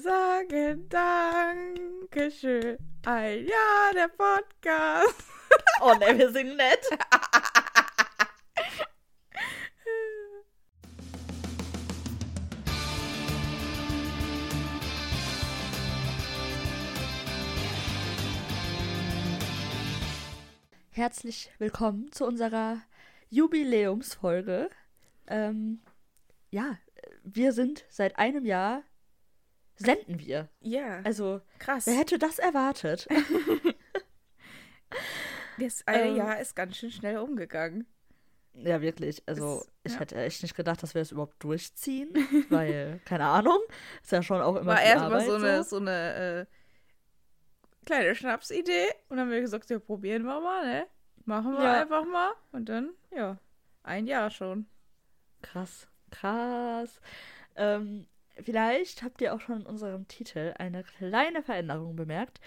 sagen Dankeschön. Ein Jahr der Podcast. Oh ne, wir singen nett. Herzlich willkommen zu unserer Jubiläumsfolge. Ähm, ja, wir sind seit einem Jahr senden wir. Ja. Also, krass. wer hätte das erwartet? Das eine Ähm. Jahr ist ganz schön schnell umgegangen. Ja, wirklich. Also, Es- ich ja. hätte echt nicht gedacht, dass wir das überhaupt durchziehen, weil, keine Ahnung, ist ja schon auch immer War erstmal so eine, so eine äh, kleine Schnapsidee. Und dann haben wir gesagt, ja, probieren wir mal, ne? Machen wir Ja. einfach mal. Und dann, ja, ein Jahr schon. Krass, krass. Ähm, vielleicht habt ihr auch schon in unserem Titel eine kleine Veränderung bemerkt.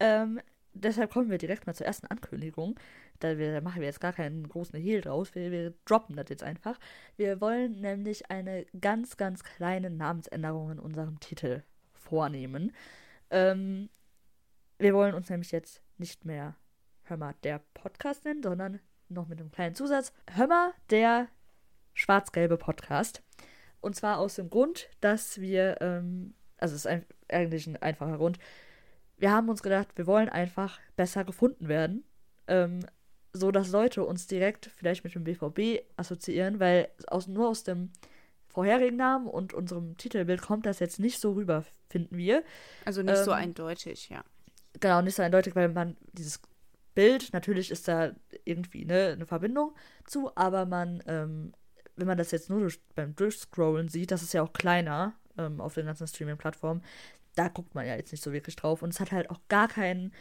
Ähm, deshalb kommen wir direkt mal zur ersten Ankündigung. Da, wir, da machen wir jetzt gar keinen großen Hehl draus. Wir, wir droppen das jetzt einfach. Wir wollen nämlich eine ganz, ganz kleine Namensänderung in unserem Titel vornehmen. Ähm, wir wollen uns nämlich jetzt nicht mehr Hör mal, der Podcast nennen, sondern noch mit einem kleinen Zusatz. Hör mal, der schwarz-gelbe Podcast. Und zwar aus dem Grund, dass wir, ähm, also es ist ein, eigentlich ein einfacher Grund, wir haben uns gedacht, wir wollen einfach besser gefunden werden, ähm, so dass Leute uns direkt vielleicht mit dem BVB assoziieren, weil aus, nur aus dem vorherigen Namen und unserem Titelbild kommt das jetzt nicht so rüber, finden wir. Also nicht so Ähm, eindeutig, ja. Genau, nicht so eindeutig, weil man dieses Bild, natürlich ist da irgendwie ne, eine Verbindung zu, aber man, ähm, wenn man das jetzt nur durch, beim Durchscrollen sieht, das ist ja auch kleiner ähm, auf den ganzen Streaming-Plattformen, da guckt man ja jetzt nicht so wirklich drauf. Und es hat halt auch gar keinen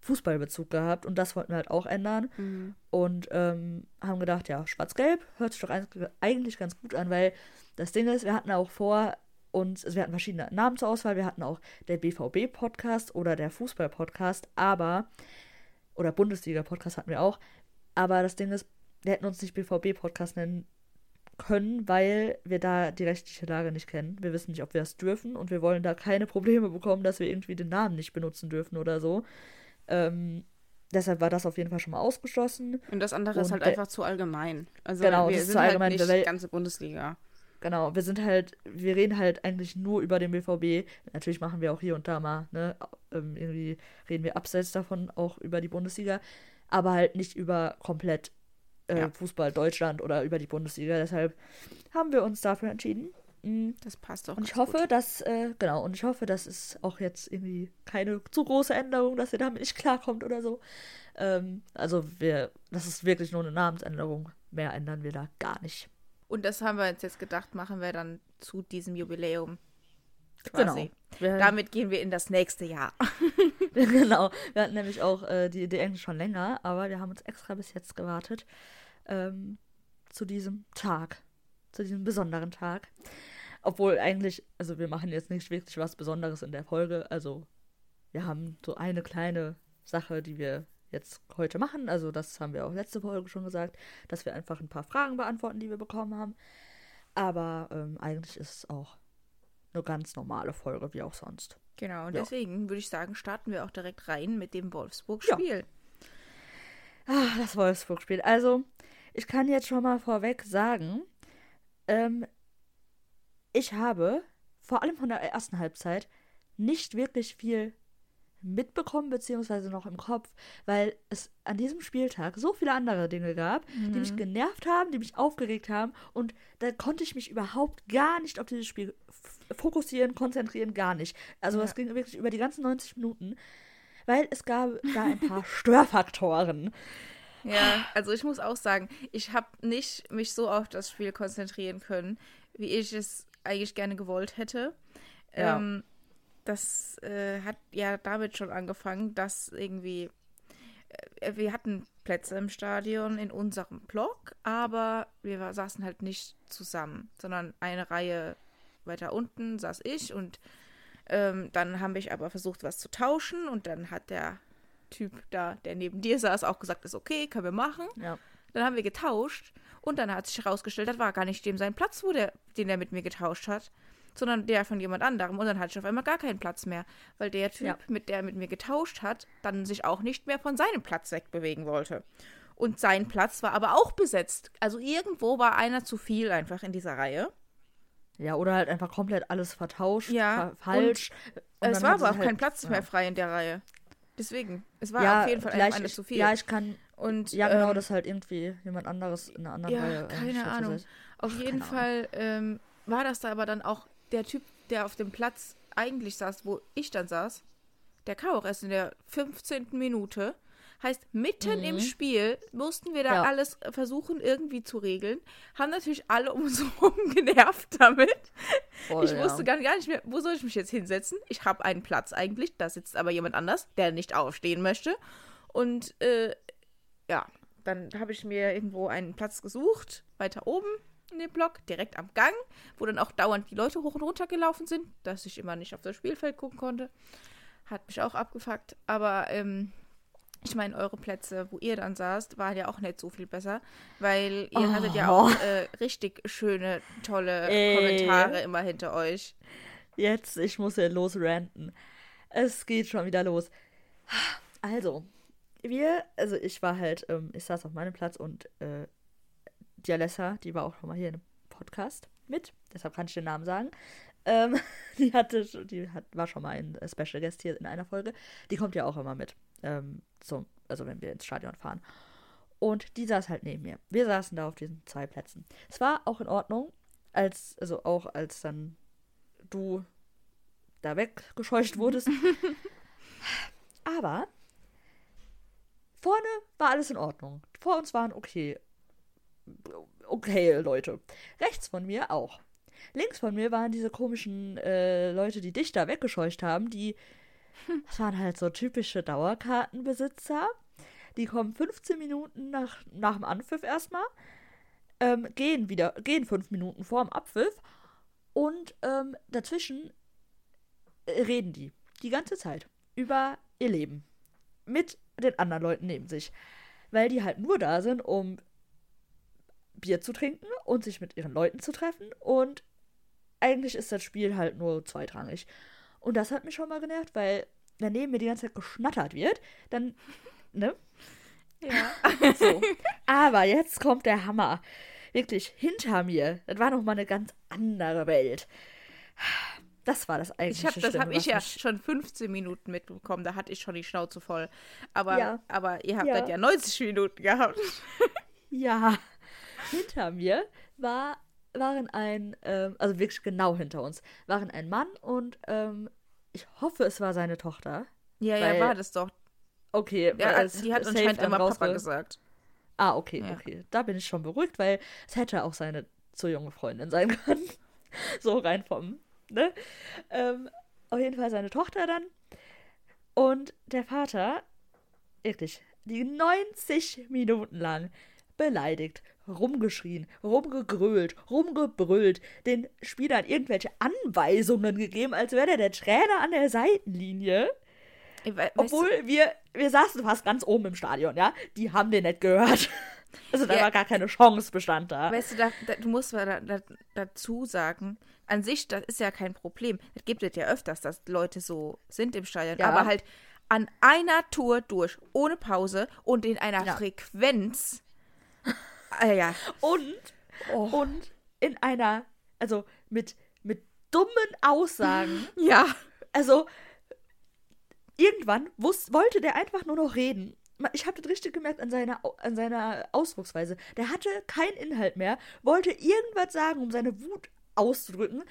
Fußballbezug gehabt und das wollten wir halt auch ändern. Mhm. und ähm, haben gedacht, ja, schwarz-gelb hört sich doch eig- eigentlich ganz gut an, weil das Ding ist, wir hatten auch vor uns, also wir hatten verschiedene Namen zur Auswahl, wir hatten auch der BVB-Podcast oder der Fußball-Podcast, aber, oder Bundesliga-Podcast hatten wir auch, aber das Ding ist, wir hätten uns nicht BVB-Podcast nennen können, weil wir da die rechtliche Lage nicht kennen. Wir wissen nicht, ob wir das dürfen und wir wollen da keine Probleme bekommen, dass wir irgendwie den Namen nicht benutzen dürfen oder so. Ähm, deshalb war das auf jeden Fall schon mal ausgeschlossen. Und das andere ist Und halt der- einfach zu allgemein. Also Genau, wir das ist sind zu allgemein, halt nicht die ganze Bundesliga. Genau, wir sind halt, wir reden halt eigentlich nur über den BVB. Natürlich machen wir auch hier und da mal, ne, ähm, irgendwie reden wir abseits davon auch über die Bundesliga, aber halt nicht über komplett äh, Ja. Fußball Deutschland oder über die Bundesliga. Deshalb haben wir uns dafür entschieden. Mm, Das passt auch Und ich hoffe, gut. dass, äh, genau, und ich hoffe, das ist auch jetzt irgendwie keine zu große Änderung, dass ihr damit nicht klarkommt oder so. Ähm, also wir, das ist wirklich nur eine Namensänderung. Mehr ändern wir da gar nicht. Und das haben wir uns jetzt gedacht, machen wir dann zu diesem Jubiläum. Genau. Quasi. Wir, Damit gehen wir in das nächste Jahr. genau. Wir hatten nämlich auch äh, die Idee eigentlich schon länger, aber wir haben uns extra bis jetzt gewartet ähm, zu diesem Tag, zu diesem besonderen Tag. Obwohl eigentlich, also wir machen jetzt nicht wirklich was Besonderes in der Folge. Also wir haben so eine kleine Sache, die wir jetzt heute machen. Also das haben wir auch letzte Folge schon gesagt, dass wir einfach ein paar Fragen beantworten, die wir bekommen haben. Aber ähm, eigentlich ist es auch eine ganz normale Folge, wie auch sonst. Genau, und Ja. deswegen würde ich sagen, starten wir auch direkt rein mit dem Wolfsburg-Spiel. Ah, das Wolfsburg-Spiel. Also, ich kann jetzt schon mal vorweg sagen, ähm, ich habe vor allem von der ersten Halbzeit nicht wirklich viel mitbekommen, beziehungsweise noch im Kopf, weil es an diesem Spieltag so viele andere Dinge gab, die mich genervt haben, die mich aufgeregt haben und da konnte ich mich überhaupt gar nicht auf dieses Spiel fokussieren, konzentrieren, gar nicht. Also Ja. es ging wirklich über die ganzen 90 Minuten, weil es gab da ein paar Störfaktoren. Ja, also ich muss auch sagen, ich habe nicht mich so auf das Spiel konzentrieren können, wie ich es eigentlich gerne gewollt hätte. Ja. Ähm, das äh, hat ja damit schon angefangen, dass irgendwie äh, wir hatten Plätze im Stadion in unserem Block, aber wir war, saßen halt nicht zusammen, sondern eine Reihe weiter unten saß ich und ähm, dann habe ich aber versucht, was zu tauschen und dann hat der Typ da, der neben dir saß, auch gesagt, ist okay, können wir machen. Ja. Dann haben wir getauscht und dann hat sich herausgestellt, das war gar nicht dem sein Platz, wo der, den er mit mir getauscht hat. sondern der von jemand anderem. Und dann hatte ich auf einmal gar keinen Platz mehr, weil der Typ, Ja. mit der mit mir getauscht hat, dann sich auch nicht mehr von seinem Platz wegbewegen wollte. Und sein Platz war aber auch besetzt. Also irgendwo war einer zu viel einfach in dieser Reihe. Ja, oder halt einfach komplett alles vertauscht, Ja, fa falsch. Und es dann war hat aber auch sie kein halt- Platz ja. mehr frei in der Reihe. Deswegen, es war ja, auf jeden Fall vielleicht einfach eine ich- zu viel. Ja, ich kann. und Ja, genau, ähm, dass halt irgendwie jemand anderes in einer anderen Ja, Reihe. äh, keine Ahnung. Auf jeden keine Fall ähm, war das da aber dann auch der Typ, der auf dem Platz eigentlich saß, wo ich dann saß. Der kam auch erst in der 15. Minute. Heißt, mitten im Mhm. Spiel mussten wir da Ja. alles versuchen, irgendwie zu regeln. Haben natürlich alle um uns herum genervt damit. Voll, ich wusste ja. gar, gar nicht mehr, wo soll ich mich jetzt hinsetzen. Ich habe einen Platz eigentlich, da sitzt aber jemand anders, der nicht aufstehen möchte. Und äh, ja, dann habe ich mir irgendwo einen Platz gesucht, weiter oben in dem Block, direkt am Gang, wo dann auch dauernd die Leute hoch und runter gelaufen sind, dass ich immer nicht auf das Spielfeld gucken konnte. Hat mich auch abgefuckt. Aber ähm, ich meine, eure Plätze, wo ihr dann saßt, waren ja auch nicht so viel besser, weil ihr Oh. hattet ja auch äh, richtig schöne, tolle Ey. Kommentare immer hinter euch. Jetzt, ich muss ja losranten. Es geht schon wieder los. Also, wir, also ich war halt, ähm, ich saß auf meinem Platz und äh, die Alessa, die war auch schon mal hier einem Podcast mit, deshalb kann ich den Namen sagen. Ähm, die hatte, die hat, war schon mal ein äh, Special Guest hier in einer Folge. Die kommt ja auch immer mit, ähm, zum, also wenn wir ins Stadion fahren. Und die saß halt neben mir. Wir saßen da auf diesen zwei Plätzen. Es war auch in Ordnung, als, also auch als dann du da weggescheucht wurdest. Aber vorne war alles in Ordnung. Vor uns waren okay. Okay, Leute. Rechts von mir auch. Links von mir waren diese komischen äh, Leute, die dich da weggescheucht haben, die. Das waren halt so typische Dauerkartenbesitzer. Die kommen 15 Minuten nach, nach dem Anpfiff erstmal, ähm, gehen wieder, gehen fünf Minuten vor dem Abpfiff und ähm, dazwischen äh, reden die die ganze Zeit über ihr Leben mit den anderen Leuten neben sich, weil die halt nur da sind, um Bier zu trinken und sich mit ihren Leuten zu treffen und eigentlich ist das Spiel halt nur zweitrangig. Und das hat mich schon mal genervt, weil wenn neben mir die ganze Zeit geschnattert wird, dann, ne? Ja. So. Aber jetzt kommt der Hammer. Wirklich, hinter mir, das war noch mal eine ganz andere Welt. Das war das eigentlich. Ich hab, das habe ich ja schon 15 Minuten mitbekommen, da hatte ich schon die Schnauze voll. Aber, Ja. aber ihr habt Ja. das ja 90 Minuten gehabt. Ja, hinter mir war, waren ein, ähm, also wirklich genau hinter uns, waren ein Mann und ähm, ich hoffe, es war seine Tochter. Ja, Weil- ja, war das doch. Okay, Ja, weil die hat anscheinend immer Papa rausge- gesagt. Ah, okay, Ja. okay. Da bin ich schon beruhigt, weil es hätte auch seine zu junge Freundin sein können. so rein vom, ne? Ähm, auf jeden Fall seine Tochter dann. Und der Vater, wirklich, die 90 Minuten lang beleidigt, rumgeschrien, rumgegrölt, rumgebrüllt, den Spielern irgendwelche Anweisungen gegeben, als wäre der der Trainer an der Seitenlinie. We- weißt Obwohl wir, wir saßen fast ganz oben im Stadion, ja. Die haben den nicht gehört. Also da Ja. war gar keine Chance bestand da. du, weißt du, da, da, du musst mal da, da, dazu sagen, an sich, das ist ja kein Problem. Es gibt es ja öfters, dass Leute so sind im Stadion. Ja. Aber halt an einer Tour durch, ohne Pause und in einer Ja. Frequenz. Ah, ja. Und, Oh. und in einer, also mit, mit dummen Aussagen. Ja. Also irgendwann wus wollte der einfach nur noch reden. Ich habe das richtig gemerkt an seiner, an seiner Ausdrucksweise. Der hatte keinen Inhalt mehr, wollte irgendwas sagen, um seine Wut auszudrücken.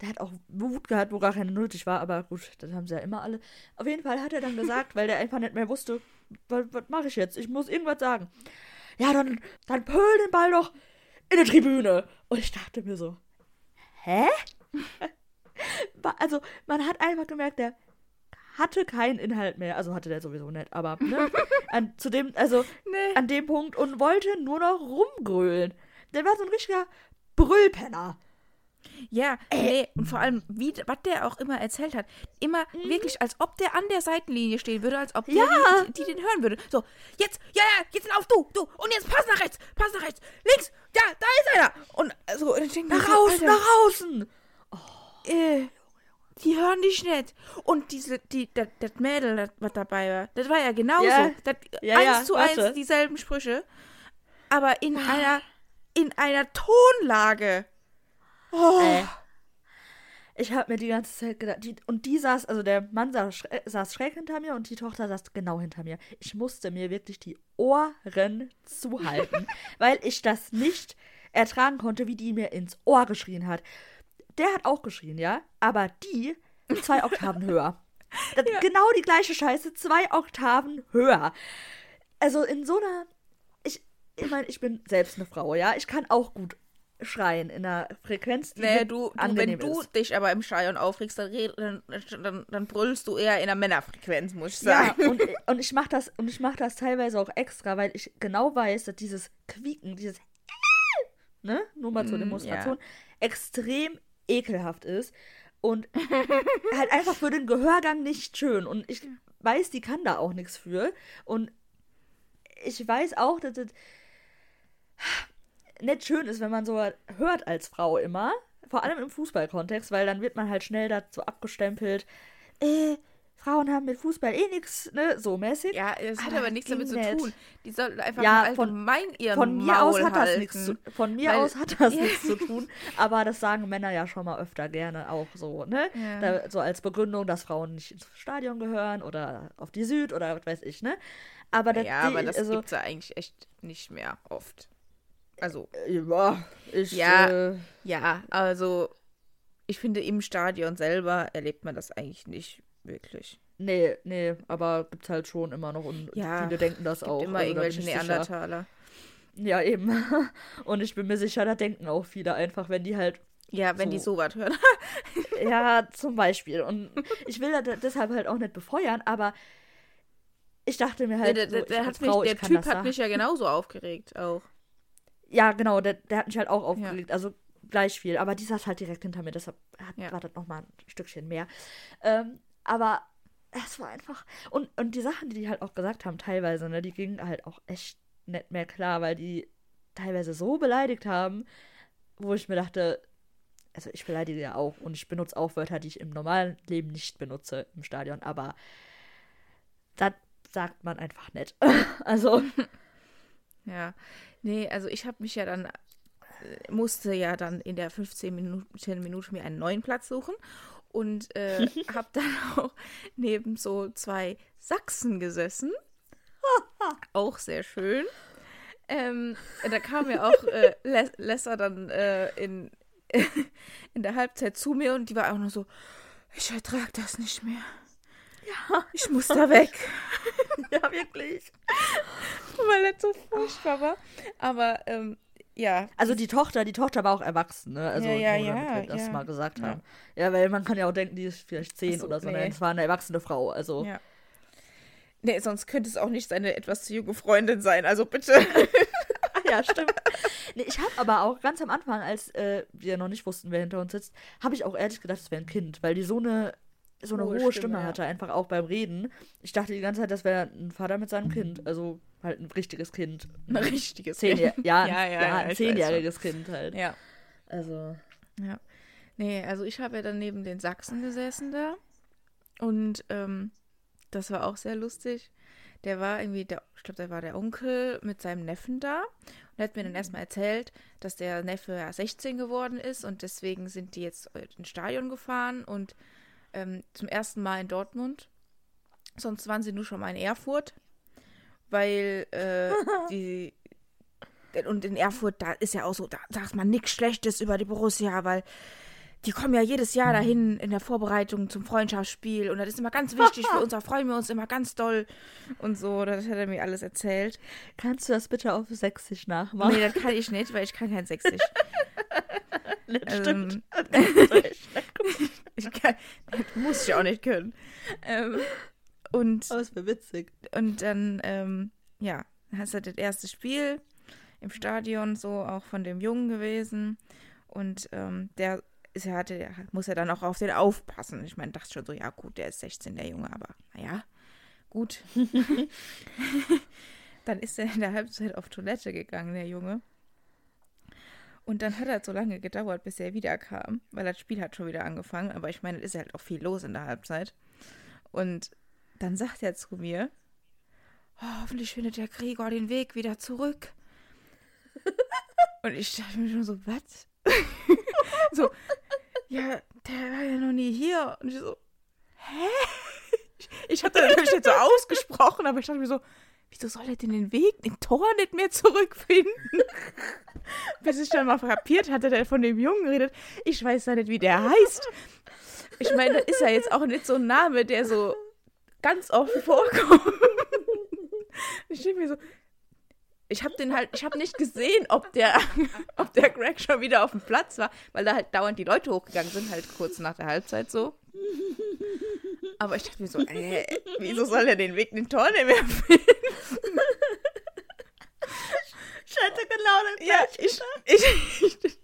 Der hat auch Wut gehabt, wo gar keine nötig war, aber gut, das haben sie ja immer alle. Auf jeden Fall hat er dann gesagt, weil der einfach nicht mehr wusste, was, was mache ich jetzt? Ich muss irgendwas sagen. Ja, dann, dann pöl den Ball doch in die Tribüne. Und ich dachte mir so, hä? Also, man hat einfach gemerkt, der hatte keinen Inhalt mehr. Also hatte der sowieso nicht, aber ne? an, zu dem, also Nee. an dem Punkt und wollte nur noch rumgrölen. Der war so ein richtiger Brüllpenner. Ja, nee, und vor allem, wie, was der auch immer erzählt hat, immer wirklich, als ob der an der Seitenlinie stehen würde, als ob Ja. die, die den hören würde. So, jetzt, ja, ja, jetzt lauf du, du, und jetzt pass nach rechts, pass nach rechts, links, ja, da ist einer. Und so, und denke Nach außen, nach außen! äh, die hören dich nicht. Und diese, die, das, Mädel, das, was dabei war, das war ja genauso. Ja. Das, Ja, eins ja, zu warte. eins dieselben Sprüche. Aber in einer, in einer Tonlage. Oh. Ey. Ich habe mir die ganze Zeit gedacht, die, und die saß, also der Mann saß, saß schräg hinter mir und die Tochter saß genau hinter mir. Ich musste mir wirklich die Ohren zuhalten, weil ich das nicht ertragen konnte, wie die mir ins Ohr geschrien hat. Der hat auch geschrien, ja, aber die zwei Oktaven höher. Das, Genau die gleiche Scheiße, zwei Oktaven höher. Also in so einer, ich, ich meine, ich bin selbst eine Frau, ja, ich kann auch gut schreien in einer Frequenz, die Nee, du, du wenn du ist. dich aber im Stadion aufregst, dann, dann, dann, dann brüllst du eher in der Männerfrequenz, muss ich Ja, sagen. und, und ich mache das und ich mache das teilweise auch extra, weil ich genau weiß, dass dieses Quieken, dieses ne, nur mal zur Mm, Demonstration, extrem ekelhaft ist und halt einfach für den Gehörgang nicht schön und ich weiß, die kann da auch nichts für und ich weiß auch, dass das nicht schön ist, wenn man so hört als Frau immer, vor allem im Fußballkontext, weil dann wird man halt schnell dazu abgestempelt, äh, Frauen haben mit Fußball eh nichts, ne, so mäßig. Ja, es hat Aber aber nichts damit zu nicht. tun. Die sollten einfach Ja, mal von- allgemein ihren Von mir Maul aus hat das nichts zu, von mir Weil- aus hat das Ja. nichts zu tun, aber das sagen Männer ja schon mal öfter gerne auch so, ne? Ja. Da, so als Begründung, dass Frauen nicht ins Stadion gehören oder auf die Süd oder was weiß ich, ne? Aber das, Ja, aber das also, gibt's ja eigentlich echt nicht mehr oft. Also, ja, ich, Ja. Äh, ja, also ich finde, im Stadion selber erlebt man das eigentlich nicht wirklich. nee, nee, aber gibt's halt schon immer noch und Ja, viele denken das Gibt auch. immer also da irgendwelche sicher. Neandertaler. Ja, eben. Und ich bin mir sicher, da denken auch viele einfach, wenn die halt Ja, wenn die So. sowas hören. Ja, zum Beispiel. Und ich will das deshalb halt auch nicht befeuern, aber ich dachte mir halt, der, der, so, der, mich, Frau, der ich kann Typ hat mich ja genauso aufgeregt auch. Ja, genau, der, der hat mich halt auch aufgeregt. Also gleich viel. Aber die saß halt direkt hinter mir, deshalb hat, Ja. war das nochmal ein Stückchen mehr. Ähm, aber es war einfach. Und, und die Sachen, die die halt auch gesagt haben, teilweise, ne, die gingen halt auch echt nicht mehr klar, weil die teilweise so beleidigt haben, wo ich mir dachte, also ich beleidige ja auch und ich benutze auch Wörter, die ich im normalen Leben nicht benutze im Stadion, aber das sagt man einfach nicht. also, Ja. Nee, also ich habe mich ja dann, äh, musste ja dann in der 15 Minuten, Minute mir einen neuen Platz suchen und äh, habe dann auch neben so zwei Sachsen gesessen. auch sehr schön. Ähm, da kam ja auch äh, Les Lesser dann äh, in, in der Halbzeit zu mir und die war auch nur so, ich ertrag das nicht mehr. Ja. Ich muss da weg. ja, wirklich. weil das so furchtbar war. Aber ähm, ja, Also die Tochter, die Tochter war auch erwachsen, ne? Also Ja, ja, nur, ja, wir das ja. mal gesagt Ja. haben. Ja, weil man kann ja auch denken, die ist vielleicht zehn so, oder so. nee. Nein, es war eine erwachsene Frau. Also ja. Nee, sonst könnte es auch nicht seine etwas zu junge Freundin sein. Also bitte. ja, stimmt. nee, ich habe aber auch ganz am Anfang, als äh, wir noch nicht wussten, wer hinter uns sitzt, habe ich auch ehrlich gedacht, es wäre ein Kind, weil die so eine so eine Hohe hohe, Stimme, Stimme, ja. hatte, einfach auch beim Reden. Ich dachte die ganze Zeit, das wäre ein Vater mit seinem Kind. Also halt ein richtiges Kind. Ein richtiges Zehn, Kind. ja, Ja, ja, ja, ja, ein zehnjähriges Kind halt. Ja. Also, Ja. Nee, also ich habe ja dann neben den Sachsen gesessen da. Und ähm, das war auch sehr lustig. Der war irgendwie, der, ich glaube, der war der Onkel mit seinem Neffen da. Und er hat mir dann erstmal erzählt, dass der Neffe ja 16 geworden ist und deswegen sind die jetzt ins Stadion gefahren und ähm, zum ersten Mal in Dortmund. Sonst waren sie nur schon mal in Erfurt, weil äh, die und in Erfurt, da ist ja auch so, da sagt man nichts Schlechtes über die Borussia, weil die kommen ja jedes Jahr dahin in der Vorbereitung zum Freundschaftsspiel und das ist immer ganz wichtig für uns, da freuen wir uns immer ganz doll und so, das hat er mir alles erzählt. kannst du das bitte auf Sächsisch nachmachen? Nee, das kann ich nicht, weil ich kann kein Sächsisch. das stimmt. Ähm, ich kann, das muss ich auch nicht können. Ähm, und Aber es wäre witzig. Und dann, ähm, ja, dann hast du das erste Spiel im Stadion so auch von dem Jungen gewesen. Und ähm, der ist hatte, der muss ja dann auch auf den aufpassen. Ich meine, dachte schon so, ja gut, der ist 16, der Junge, aber naja, gut. dann ist er in der Halbzeit auf Toilette gegangen, der Junge. Und dann hat er so lange gedauert, bis er wiederkam, weil das Spiel hat schon wieder angefangen. Aber ich meine, es ist halt auch viel los in der Halbzeit. Und dann sagt er zu mir, oh, hoffentlich findet der Gregor den Weg wieder zurück. Und ich dachte mir schon so, was? so, ja, der war ja noch nie hier. Und ich so, hä? Ich habe das natürlich nicht so ausgesprochen, aber ich dachte mir so, wieso soll er denn den Weg, den Tor nicht mehr zurückfinden? Bis ich dann mal kapiert hatte, der von dem Jungen redet. Ich weiß ja nicht, wie der heißt. Ich meine, das ist ja jetzt auch nicht so ein Name, der so ganz oft vorkommt. Ich denke mir so, ich habe den halt, ich habe nicht gesehen, ob der, ob der Greg schon wieder auf dem Platz war, weil da halt dauernd die Leute hochgegangen sind, halt kurz nach der Halbzeit so. Aber ich dachte mir so, äh, wieso soll er den Weg in den Tor nicht mehr finden? Ich hätte genau das Ja, ich, ich, ich,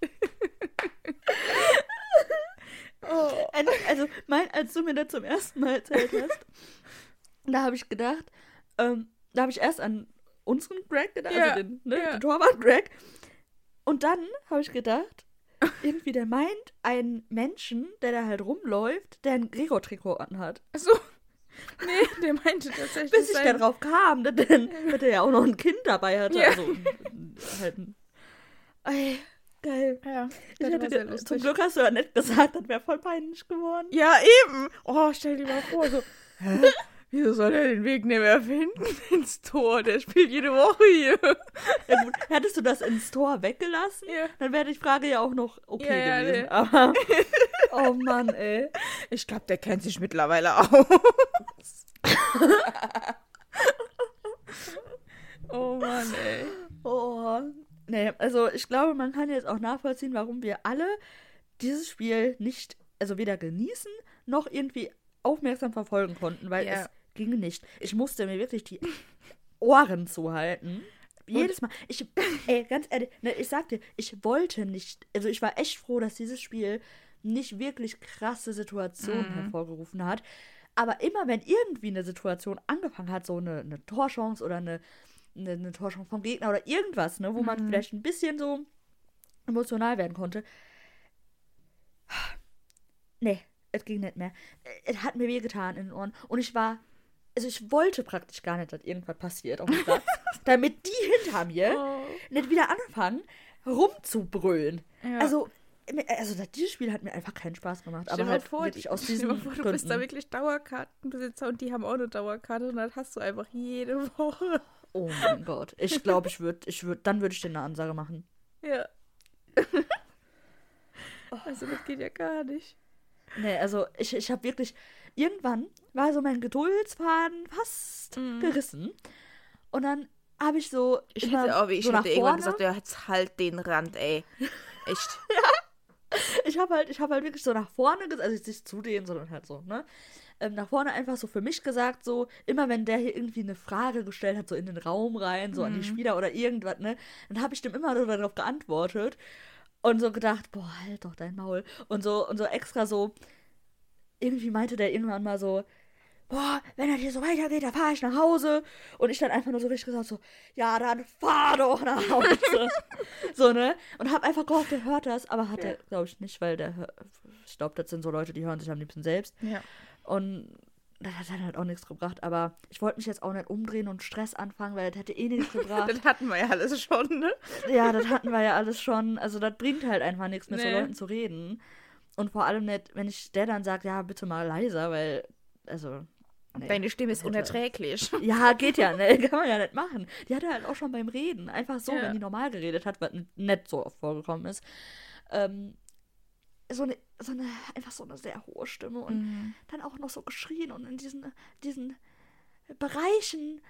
oh. Also, mein, als du mir das zum ersten Mal erzählt hast, da habe ich gedacht, ähm, da habe ich erst an unseren Greg gedacht, Ja, also den, ne, ja. den Torwart Greg. Und dann habe ich gedacht, irgendwie der meint einen Menschen, der da halt rumläuft, der ein Gregor-Trikot anhat. so. Nee, der meinte tatsächlich. Bis ich sein- darauf kam, dass, denn, dass er ja auch noch ein Kind dabei hatte. Ja. Also halt ein. Ey, geil. Ja, Ich hätte zum Glück hast du ja nicht gesagt, das wäre voll peinlich geworden. Ja, eben. Oh, stell dir mal vor, so. Wieso soll er den Weg nicht mehr finden ins Tor? Der spielt jede Woche hier. Ja, gut, hättest du das ins Tor weggelassen, Ja. dann wäre die Frage ja auch noch okay ja, gewesen. nee. Aber, oh Mann, ey. Ich glaube, der kennt sich mittlerweile aus. oh Mann, ey. Oh. Nee, also ich glaube, man kann jetzt auch nachvollziehen, warum wir alle dieses Spiel nicht, also weder genießen, noch irgendwie aufmerksam verfolgen konnten, weil Ja. es ging nicht. Ich musste mir wirklich die Ohren zuhalten. Jedes Mal. Ich, ey, ganz ehrlich, ne, ich sag dir, ich wollte nicht, also ich war echt froh, dass dieses Spiel nicht wirklich krasse Situationen Mhm. hervorgerufen hat. Aber immer wenn irgendwie eine Situation angefangen hat, so eine, eine Torchance oder eine, eine, eine Torchance vom Gegner oder irgendwas, ne, wo man Mhm. vielleicht ein bisschen so emotional werden konnte. Nee, es ging nicht mehr. Es hat mir wehgetan in den Ohren. Und ich war, also ich wollte praktisch gar nicht, dass irgendwas passiert auf dem Platz. damit die hinter mir Oh. nicht wieder anfangen, rumzubrüllen. Ja. Also, also das- dieses Spiel hat mir einfach keinen Spaß gemacht. Stell aber halt vor, wirklich aus mal vor, du Gründen. bist da wirklich Dauerkartenbesitzer und die haben auch eine Dauerkarte und dann hast du einfach jede Woche. Oh mein Gott. Ich glaube, ich würde, ich würd, dann würde ich dir eine Ansage machen. Ja. also das geht ja gar nicht. Nee, also ich, ich habe wirklich, irgendwann war so mein Geduldsfaden fast Mhm. gerissen. Und dann habe ich so, Ich hätte auch, ich so nach hätte irgendwann vorne, gesagt, ja, jetzt halt den Rand, ey. Echt. ich habe halt, ich habe halt wirklich so nach vorne gesagt, also nicht zu denen, sondern halt so, ne? Ähm, nach vorne einfach so für mich gesagt, so, immer wenn der hier irgendwie eine Frage gestellt hat, so in den Raum rein, so an die Mhm. Spieler oder irgendwas, ne? Dann habe ich dem immer so darauf geantwortet und so gedacht, boah, halt doch dein Maul. Und so, und so extra so, irgendwie meinte der irgendwann mal so, boah, wenn das hier so weitergeht, dann fahre ich nach Hause. Und ich dann einfach nur so richtig gesagt so, ja, dann fahr doch nach Hause. so, ne? Und hab einfach gehofft, der hört das, aber hat Ja. er, glaube ich, nicht, weil der, ich glaube, das sind so Leute, die hören sich am liebsten selbst. Ja. Und das hat dann halt auch nichts gebracht, aber ich wollte mich jetzt auch nicht umdrehen und Stress anfangen, weil das hätte eh nichts gebracht. Das hatten wir ja alles schon, ne? ja, das hatten wir ja alles schon. Also das bringt halt einfach nichts, mit so Nee. Leuten zu reden. Und vor allem nicht, wenn ich der dann sagt, ja, bitte mal leiser, weil, also. nee. Deine Stimme ist unerträglich. Ja, geht ja, ne? Kann man ja nicht machen. Die hatte halt auch schon beim Reden. Einfach so, Ja. wenn die normal geredet hat, was nicht so oft vorgekommen ist. Ähm, so eine, so eine, einfach so eine sehr hohe Stimme und Mhm. dann auch noch so geschrien und in diesen, diesen Bereichen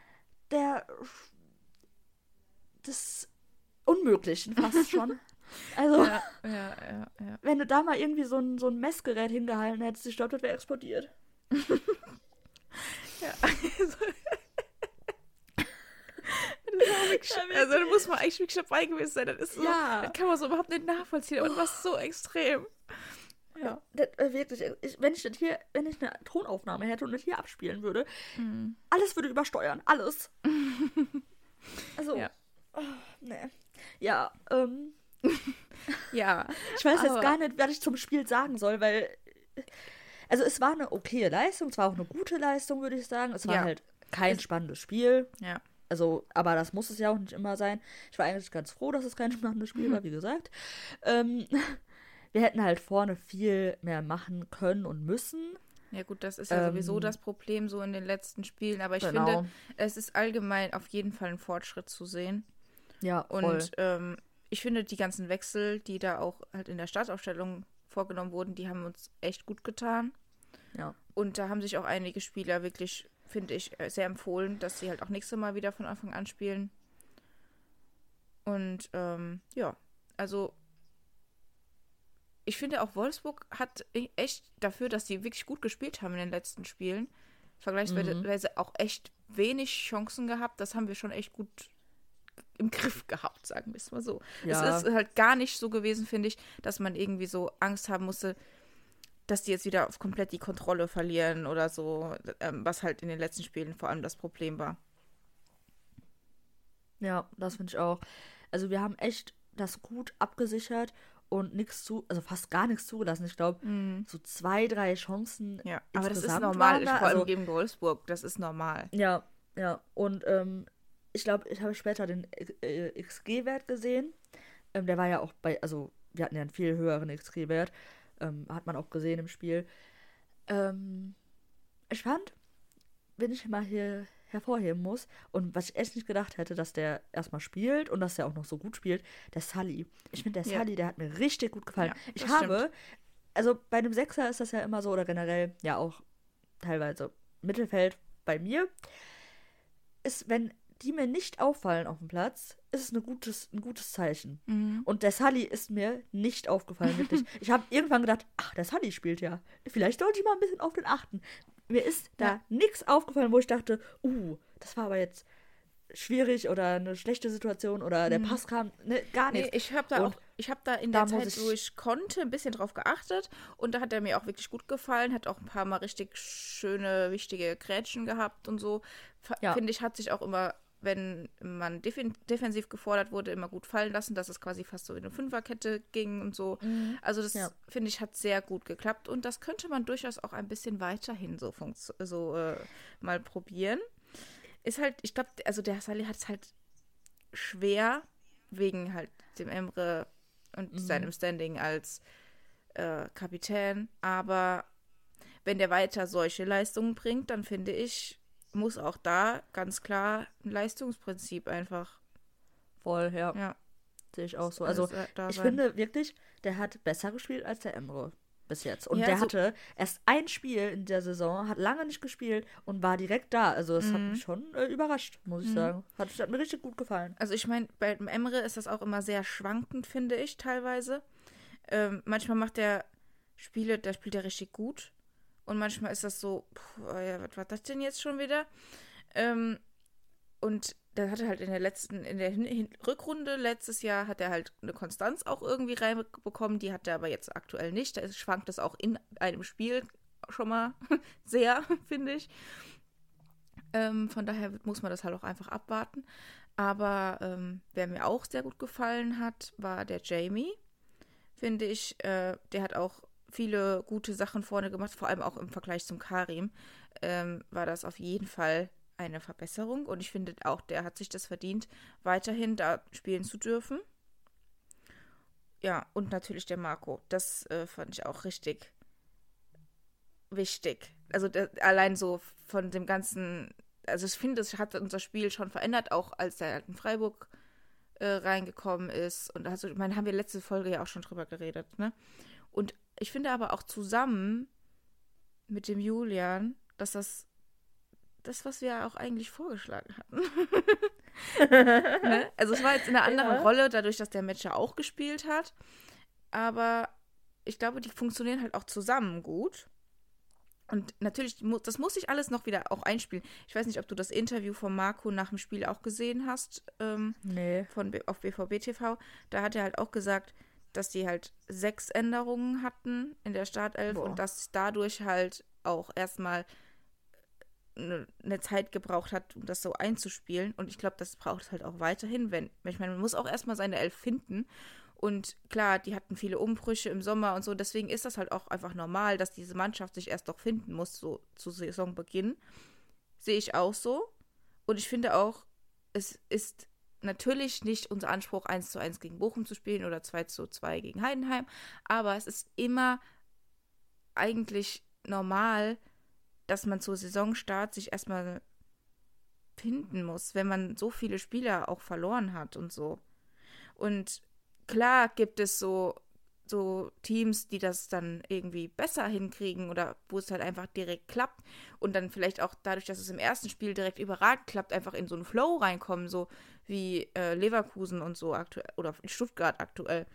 der des Unmöglichen fast schon. Also, Ja, ja, wenn du da mal irgendwie so ein, so ein Messgerät hingehalten hättest, ich glaube, das wäre explodiert. ja. Also, also da muss man eigentlich wirklich dabei gewesen sein. Das ist so, Ja. das kann man so überhaupt nicht nachvollziehen, das war so extrem. Ja. Das, äh, wirklich, ich, wenn ich das hier, wenn ich eine Tonaufnahme hätte und das hier abspielen würde, Mhm. alles würde übersteuern, alles. Also, Ja. oh, nee. Ja, ähm, ja. Ich weiß jetzt gar nicht, was ich zum Spiel sagen soll, weil. Also, es war eine okaye Leistung, es war auch eine gute Leistung, würde ich sagen. Es war Ja. halt kein Es- spannendes Spiel. Ja. Also, aber das muss es ja auch nicht immer sein. Ich war eigentlich ganz froh, dass es kein spannendes Spiel war, wie gesagt. Ähm, wir hätten halt vorne viel mehr machen können und müssen. Ja gut, das ist ja sowieso Ähm, das Problem so in den letzten Spielen, aber ich Genau. finde, es ist allgemein auf jeden Fall ein Fortschritt zu sehen. Ja, voll. Und ähm, ich finde, die ganzen Wechsel, die da auch halt in der Startaufstellung vorgenommen wurden, die haben uns echt gut getan. ja. Und da haben sich auch einige Spieler wirklich, finde ich, äh, sehr empfohlen, dass sie halt auch nächstes Mal wieder von Anfang an spielen. Und ähm, ja, also ich finde auch Wolfsburg hat e- echt dafür, dass sie wirklich gut gespielt haben in den letzten Spielen, vergleichsweise auch echt wenig Chancen gehabt. Das haben wir schon echt gut im Griff gehabt, sagen wir es mal so. Ja. Es ist halt gar nicht so gewesen, finde ich, dass man irgendwie so Angst haben musste, dass die jetzt wieder auf komplett die Kontrolle verlieren oder so, ähm, was halt in den letzten Spielen vor allem das Problem war. Ja, das finde ich auch. Also wir haben echt das gut abgesichert und nichts zu, also fast gar nichts zugelassen. Ich glaube, so zwei, drei Chancen. Ja, aber das ist normal, da. vor allem Also, gegen Wolfsburg, das ist normal. ja, ja. Und ähm, ich glaube, ich habe später den äh, XG-Wert gesehen. Ähm, der war ja auch bei, also wir hatten ja einen viel höheren XG-Wert. Ähm, hat man auch gesehen im Spiel. Ähm, ich fand, wenn ich mal hier hervorheben muss, und was ich echt nicht gedacht hätte, dass der erstmal spielt und dass der auch noch so gut spielt, der Sully. Ich finde, der Ja. Sully, der hat mir richtig gut gefallen. Ja, ich habe, also bei einem Sechser ist das ja immer so, oder generell ja auch teilweise Mittelfeld bei mir, ist, wenn die mir nicht auffallen auf dem Platz, ist es ein gutes, ein gutes Zeichen. Mhm. Und der Sully ist mir nicht aufgefallen, wirklich. Ich habe irgendwann gedacht, ach, der Sully spielt ja. Vielleicht sollte ich mal ein bisschen auf den achten. Mir ist da Ja. nichts aufgefallen, wo ich dachte, uh, das war aber jetzt schwierig oder eine schlechte Situation oder der Pass kam, ne, gar Nee, nichts. ich habe da Und auch, ich habe da in da der muss Zeit, ich- wo ich konnte, ein bisschen drauf geachtet und da hat er mir auch wirklich gut gefallen, hat auch ein paar Mal richtig schöne, wichtige Grätschen gehabt und so. Ja. Finde ich, hat sich auch immer, wenn man defen defensiv gefordert wurde, immer gut fallen lassen, dass es quasi fast so in eine Fünferkette ging und so. Also das, Ja. finde ich, hat sehr gut geklappt und das könnte man durchaus auch ein bisschen weiterhin so, so äh, mal probieren. Ist halt, ich glaube, also der Salih hat es halt schwer wegen halt dem Emre und seinem Standing als äh, Kapitän. Aber wenn der weiter solche Leistungen bringt, dann finde ich, muss auch da ganz klar ein Leistungsprinzip einfach. Voll, ja, Ja, sehe ich auch so. Also, da- da ich finde wirklich, der hat besser gespielt als der Emre bis jetzt. Und Ja, der also- hatte erst ein Spiel in der Saison, hat lange nicht gespielt und war direkt da. Also, es hat Mhm. mich schon äh, überrascht, muss ich sagen. Hat, hat mir richtig gut gefallen. Also ich meine, bei dem Emre ist das auch immer sehr schwankend, finde ich, teilweise. Ähm, manchmal macht er Spiele, da spielt er richtig gut. Und manchmal ist das so, puh, oh ja, was war das denn jetzt schon wieder? Ähm, und da hat er halt in der letzten, in der Hin Hin Rückrunde letztes Jahr hat er halt eine Konstanz auch irgendwie reinbekommen, die hat er aber jetzt aktuell nicht. Da schwankt das auch in einem Spiel schon mal sehr, finde ich. Ähm, von daher muss man das halt auch einfach abwarten. Aber ähm, wer mir auch sehr gut gefallen hat, war der Jamie. Finde ich, äh, der hat auch viele gute Sachen vorne gemacht, vor allem auch im Vergleich zum Karim. Ähm, war das auf jeden Fall eine Verbesserung und ich finde auch, der hat sich das verdient, weiterhin da spielen zu dürfen. Ja, und natürlich der Marco. Das äh, fand ich auch richtig wichtig. Also der, allein so von dem ganzen, also ich finde, das hat unser Spiel schon verändert, auch als der in Freiburg äh, reingekommen ist. Und also, ich meine, haben wir letzte Folge ja auch schon drüber geredet, ne? Ich finde aber auch zusammen mit dem Julian, dass das das, was wir auch eigentlich vorgeschlagen hatten. ne? Also es war jetzt in einer anderen Ja. Rolle, dadurch, dass der Matcher auch gespielt hat. Aber ich glaube, die funktionieren halt auch zusammen gut. Und natürlich, das muss sich alles noch wieder auch einspielen. Ich weiß nicht, ob du das Interview von Marco nach dem Spiel auch gesehen hast, ähm, Nee. von, auf BVB TV. Da hat er halt auch gesagt, dass die halt sechs Änderungen hatten in der Startelf Boah. und dass dadurch halt auch erstmal eine, eine Zeit gebraucht hat, um das so einzuspielen. Und ich glaube, das braucht es halt auch weiterhin, wenn, ich meine, man muss auch erstmal seine Elf finden. Und klar, die hatten viele Umbrüche im Sommer und so. Deswegen ist das halt auch einfach normal, dass diese Mannschaft sich erst doch finden muss, so zu Saisonbeginn. Sehe ich auch so. Und ich finde auch, es ist natürlich nicht unser Anspruch, 1 zu 1 gegen Bochum zu spielen oder 2 zu 2 gegen Heidenheim. Aber es ist immer eigentlich normal, dass man zu Saisonstart sich erstmal finden muss, wenn man so viele Spieler auch verloren hat und so. Und klar gibt es so, so Teams, die das dann irgendwie besser hinkriegen oder wo es halt einfach direkt klappt und dann vielleicht auch dadurch, dass es im ersten Spiel direkt überragend klappt, einfach in so einen Flow reinkommen, so wie äh, Leverkusen und so aktuell oder Stuttgart aktuell.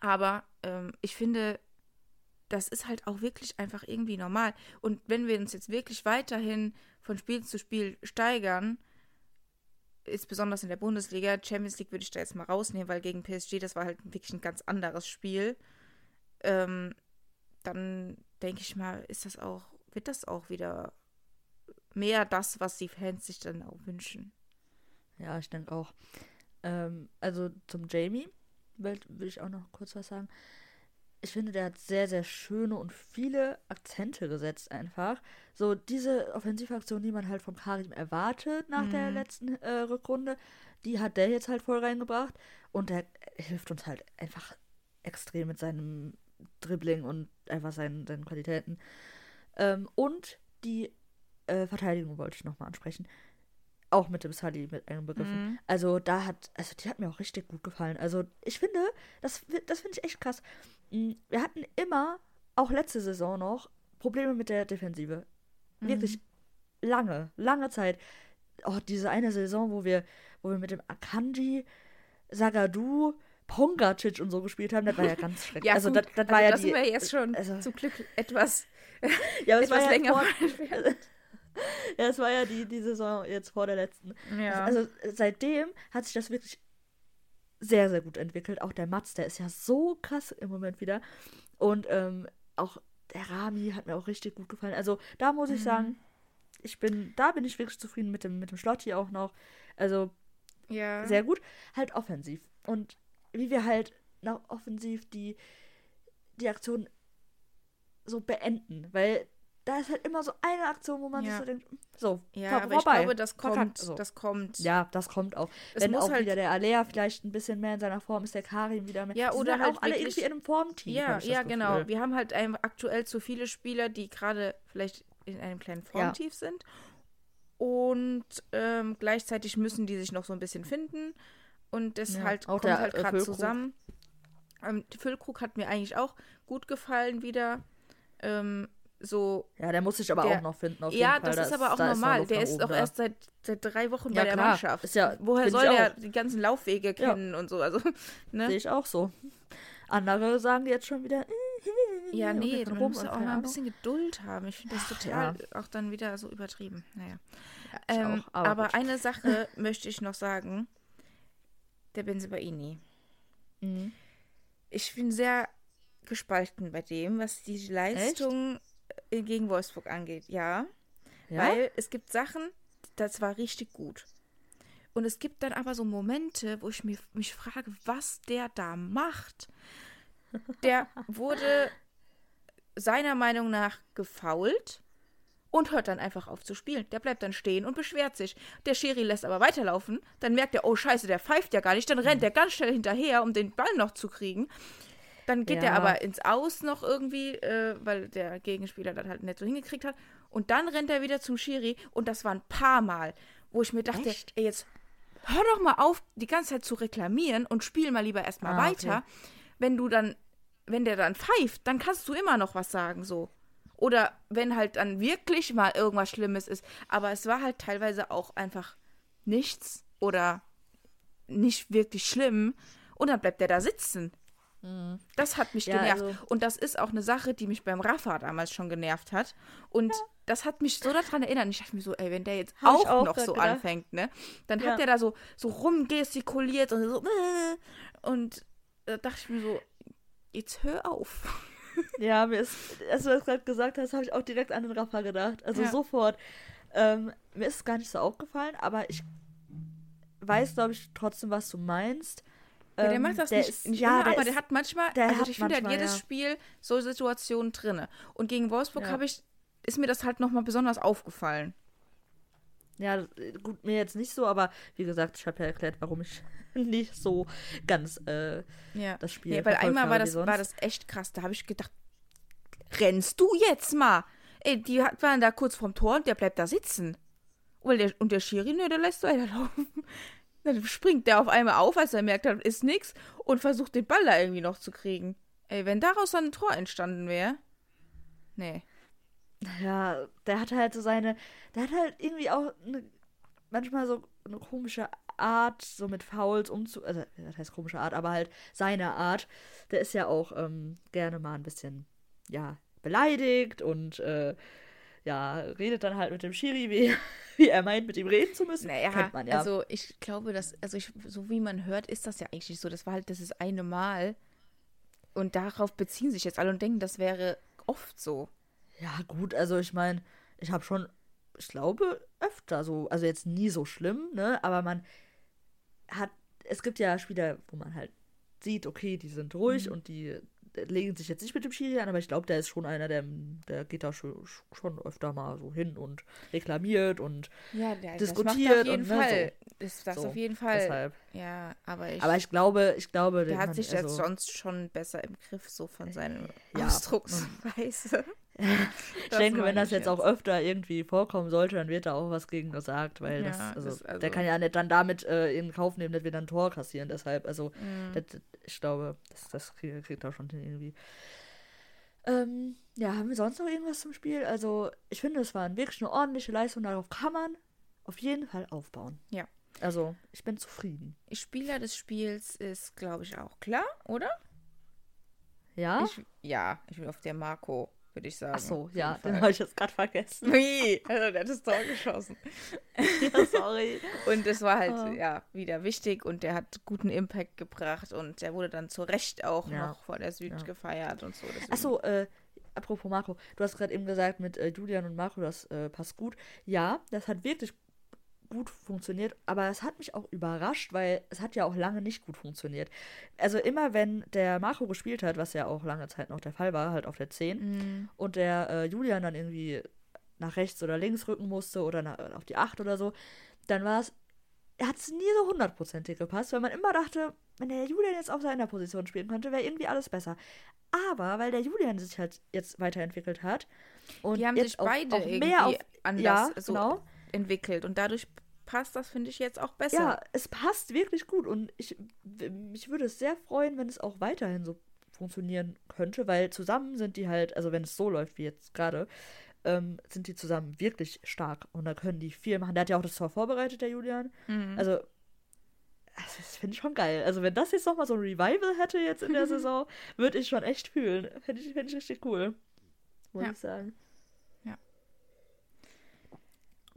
Aber ähm, ich finde, das ist halt auch wirklich einfach irgendwie normal. Und wenn wir uns jetzt wirklich weiterhin von Spiel zu Spiel steigern, ist besonders in der Bundesliga, Champions League würde ich da jetzt mal rausnehmen, weil gegen PSG, das war halt wirklich ein ganz anderes Spiel. Ähm, dann denke ich mal, ist das auch, wird das auch wieder mehr das, was die Fans sich dann auch wünschen. Ja, ich denke auch. Ähm, also zum Jamie will, will ich auch noch kurz was sagen ich finde, der hat sehr, sehr schöne und viele Akzente gesetzt einfach. So diese Offensivaktion, die man halt vom Karim erwartet nach mhm. der letzten äh, Rückrunde, die hat der jetzt halt voll reingebracht. Und der hilft uns halt einfach extrem mit seinem Dribbling und einfach seinen, seinen Qualitäten. Ähm, und die äh, Verteidigung wollte ich nochmal ansprechen. Auch mit dem Sully mit einbegriffen. Mhm. Also da hat, also die hat mir auch richtig gut gefallen. Also ich finde, das, das finde ich echt krass. Mm, wir hatten immer, auch letzte Saison noch, Probleme mit der Defensive. Wirklich mhm. lange, lange Zeit. Oh, diese eine Saison, wo wir, wo wir mit dem Akanji, Sagadu, Pongacic und so gespielt haben, das war ja ganz schrecklich. ja, also, das, das also war ja das die, sind wir jetzt schon also, zum Glück etwas, ja, etwas ja länger. Vor, ja, es war ja die, die Saison jetzt vor der letzten. Ja. Also seitdem hat sich das wirklich sehr, sehr gut entwickelt. Auch der Mats, der ist ja so krass im Moment wieder. Und ähm, auch der Rami hat mir auch richtig gut gefallen. Also da muss ich mhm. sagen, ich bin, da bin ich wirklich zufrieden mit dem, mit dem Schlotti auch noch. Also ja. sehr gut. Halt offensiv. Und wie wir halt noch offensiv die, die Aktion so beenden. Weil da ist halt immer so eine Aktion, wo man ja. sich so denkt, so, ja, aber vorbei. ich glaube, das kommt, so. das kommt. Ja, das kommt auch. Es Wenn auch halt wieder der Alea vielleicht ein bisschen mehr in seiner Form ist, der Karim wieder mehr. Ja, oder halt auch alle irgendwie in einem Formteam. Ja, ja, genau. Wir haben halt aktuell zu viele Spieler, die gerade vielleicht in einem kleinen Formtief ja. sind. Und ähm, gleichzeitig müssen die sich noch so ein bisschen finden. Und das ja, halt kommt der, halt gerade zusammen. Ähm, Füllkrug hat mir eigentlich auch gut gefallen wieder. Ähm, so. Ja, der muss sich aber der, auch noch finden. Auf ja, jeden Fall. das ist aber auch normal. Ist der ist doch erst seit, seit drei Wochen ja, bei der klar. Mannschaft. Ist ja, Woher soll der die ganzen Laufwege kennen ja. und so? Also, ne? Sehe ich auch so. Andere sagen jetzt schon wieder. Ja, nee, du musst auch mal ein bisschen Geduld haben. Ich finde das total ja. auch dann wieder so übertrieben. Naja. Ähm, auch, aber, aber eine Sache möchte ich noch sagen. Der Benzibaini. Mhm. Ich bin sehr gespalten bei dem, was die Leistung Echt? Gegen Wolfsburg angeht, ja. ja. Weil es gibt Sachen, das war richtig gut. Und es gibt dann aber so Momente, wo ich mir, mich frage, was der da macht. Der wurde seiner Meinung nach gefault und hört dann einfach auf zu spielen. Der bleibt dann stehen und beschwert sich. Der Schiri lässt aber weiterlaufen. Dann merkt er, oh Scheiße, der pfeift ja gar nicht. Dann rennt er ganz schnell hinterher, um den Ball noch zu kriegen. Dann geht ja. er aber ins Aus noch irgendwie, äh, weil der Gegenspieler das halt nicht so hingekriegt hat. Und dann rennt er wieder zum Schiri. Und das war ein paar Mal, wo ich mir dachte, ey, jetzt hör doch mal auf, die ganze Zeit zu reklamieren und spiel mal lieber erstmal ah, weiter. Okay. Wenn du dann, wenn der dann pfeift, dann kannst du immer noch was sagen, so. Oder wenn halt dann wirklich mal irgendwas Schlimmes ist. Aber es war halt teilweise auch einfach nichts oder nicht wirklich schlimm. Und dann bleibt der da sitzen. Mhm. Das hat mich ja, genervt. Also und das ist auch eine Sache, die mich beim Rafa damals schon genervt hat. Und ja. das hat mich so daran erinnert. Ich dachte mir so, ey, wenn der jetzt auch, auch, noch so gedacht. anfängt, ne? Dann ja. hat der da so, so rumgestikuliert und so. Und da dachte ich mir so, jetzt hör auf. Ja, mir ist, als du das gerade gesagt hast, habe ich auch direkt an den Rafa gedacht. Also sofort. Ähm, mir ist es gar nicht so aufgefallen, aber ich weiß, glaube ich, trotzdem, was du meinst. Ja, der Ähm, macht das der nicht, ist- nicht ja, immer, der aber ist- der hat manchmal, der also hat ich finde, der hat jedes ja. Spiel so Situationen drinne. Und gegen Wolfsburg Ja. habe ich, ist mir das halt nochmal besonders aufgefallen. Ja, gut, mir jetzt nicht so, aber wie gesagt, ich habe ja erklärt, warum ich nicht so ganz äh, Ja. das Spiel Nee, weil einmal war das, war das echt krass. Da habe ich gedacht, rennst du jetzt mal? Ey, die waren da kurz vorm Tor und der bleibt da sitzen. Weil der, und der Schiri, ne, der lässt weiterlaufen. Dann springt der auf einmal auf, als er merkt, da ist nix und versucht den Ball da irgendwie noch zu kriegen. Ey, wenn daraus dann ein Tor entstanden wäre. Nee. Ja, der hat halt so seine, der hat halt irgendwie auch eine, manchmal so eine komische Art, so mit Fouls umzu, also das heißt komische Art, aber halt seine Art. Der ist ja auch ähm, gerne mal ein bisschen, ja, beleidigt und äh, ja, redet dann halt mit dem Schiri, wie, wie er meint, mit ihm reden zu müssen. Naja, Kennt man ja. also ich glaube, dass, also ich, so wie man hört, ist das ja eigentlich so. Das war halt das ist eine Mal. Und darauf beziehen sich jetzt alle und denken, das wäre oft so. Ja, gut, also ich meine, ich habe schon, ich glaube, öfter so, also jetzt nie so schlimm, ne, aber man hat, es gibt ja Spieler, wo man halt sieht, okay, die sind ruhig Mhm. und die legen sich jetzt nicht mit dem Schiri an, aber ich glaube, der ist schon einer, der, der geht da schon, schon öfter mal so hin und reklamiert und Ja, der, Diskutiert das macht auf jeden und, ne, Fall. Das, das so, auf jeden Fall. deshalb. Ja, aber ich. Aber ich glaube, ich glaube, der hat sich also, jetzt sonst schon besser im Griff, so von seiner ja. Ausdrucksweise. Ich denke, wenn das jetzt auch öfter irgendwie vorkommen sollte, dann wird da auch was gegen gesagt, weil das, Ja, also, das- also- der kann ja nicht dann damit äh, in Kauf nehmen, dass wir dann ein Tor kassieren. Deshalb, also, Mhm. das, ich glaube, das, das kriegt, kriegt er schon hin irgendwie. Ähm, ja, haben wir sonst noch irgendwas zum Spiel? Also, ich finde, es war wirklich eine ordentliche Leistung. Darauf kann man auf jeden Fall aufbauen. Ja. Also, ich bin zufrieden. Spieler des Spiels ist, glaube ich, auch klar, oder? Ja? Ich, ja, ich bin auf der Marco, würde ich sagen. Ach so, ja, den habe ich jetzt gerade vergessen. Wie? Also, der hat das Tor geschossen. ja, sorry. Und es war halt, Oh. ja, wieder wichtig und der hat guten Impact gebracht und der wurde dann zu Recht auch Ja. noch vor der Süd Ja. gefeiert und so. deswegen- Achso, äh, apropos Marco, du hast gerade eben gesagt, mit äh, Julian und Marco, das äh, passt gut. Ja, das hat wirklich gut funktioniert, aber es hat mich auch überrascht, weil es hat ja auch lange nicht gut funktioniert. Also immer wenn der Marco gespielt hat, was ja auch lange Zeit noch der Fall war, halt auf der 10, Mhm. und der äh, Julian dann irgendwie nach rechts oder links rücken musste oder nach, auf die 8 oder so, dann war es, er hat es nie so hundertprozentig gepasst, weil man immer dachte, wenn der Julian jetzt auf seiner Position spielen könnte, wäre irgendwie alles besser. Aber weil der Julian sich halt jetzt weiterentwickelt hat und Die haben jetzt sich beide auch irgendwie mehr auf anders ja, so genau. Entwickelt und dadurch passt das, finde ich, jetzt auch besser. Ja, es passt wirklich gut und ich mich würde es sehr freuen, wenn es auch weiterhin so funktionieren könnte, weil zusammen sind die halt, also wenn es so läuft wie jetzt gerade, ähm, sind die zusammen wirklich stark und da können die viel machen. Der hat ja auch das Tor vorbereitet, der Julian. Mhm. Also, also das finde ich schon geil. Also wenn das jetzt nochmal so ein Revival hätte jetzt in der Saison, würde ich schon echt fühlen. Fände ich, fänd ich richtig cool. Muss Ja. ich sagen.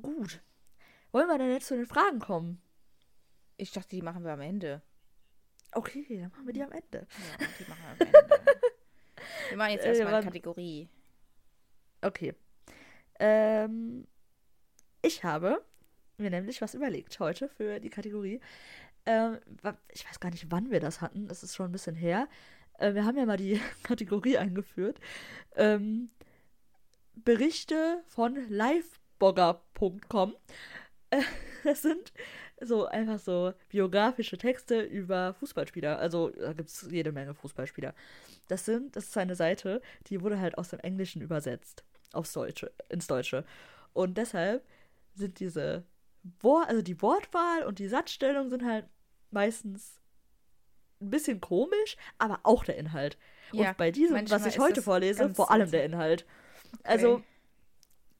Gut. Wollen wir denn jetzt zu den Fragen kommen? ich dachte, die machen wir am Ende. Okay, dann machen wir die am Ende. Ja, die machen wir am Ende. wir machen jetzt Äh, erstmal eine wann- Kategorie. Okay. Ähm, ich habe mir nämlich was überlegt heute für die Kategorie. Ähm, ich weiß gar nicht, wann wir das hatten. Das ist schon ein bisschen her. Äh, wir haben ja mal die Kategorie eingeführt. Ähm, Berichte von livebogger.com. Äh, das sind so einfach so biografische Texte über Fußballspieler. Also da gibt es jede Menge Fußballspieler. Das sind, das ist eine Seite, die wurde halt aus dem Englischen übersetzt aufs Deutsche, ins Deutsche. Und deshalb sind diese Wor also die Wortwahl und die Satzstellung sind halt meistens ein bisschen komisch, aber auch der Inhalt. Ja, und bei diesem, was ich heute vorlese, vor allem der Inhalt. Also,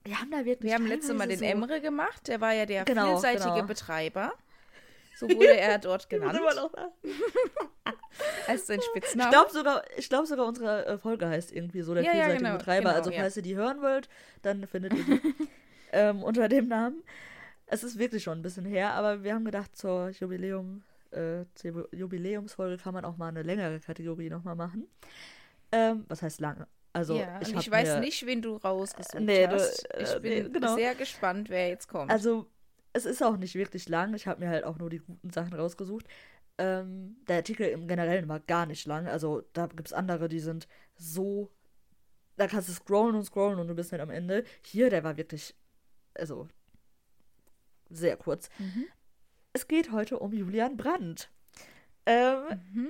wir haben da wirklich. Wir haben letztes Mal den so- Emre gemacht. Der war ja der Genau, vielseitige genau. Betreiber. So wurde er dort Ich genannt. immer noch lachen. Als sein Ich Spitzname. glaube sogar, ich glaube sogar unsere äh, Folge heißt irgendwie so der Ja, ja, vielseitige genau, Betreiber. genau, also ja. falls ihr die hören wollt, dann findet ihr die ähm, unter dem Namen. Es ist wirklich schon ein bisschen her, aber wir haben gedacht, zur Jubiläum, äh, zur Jubiläumsfolge kann man auch mal eine längere Kategorie nochmal machen. Ähm, was heißt lange? Also ja, ich, ich weiß mir, nicht, wen du rausgesucht Nee, du- hast. äh, Ich bin nee, genau. sehr gespannt, wer jetzt kommt. Also es ist auch nicht wirklich lang. Ich habe mir halt auch nur die guten Sachen rausgesucht. Ähm, der Artikel im Generellen war gar nicht lang. Also da gibt es andere, die sind so. Da kannst du scrollen und scrollen und du bist nicht am Ende. Hier, der war wirklich. Also. Sehr kurz. Mhm. Es geht heute um Julian Brandt. Ähm, Mhm.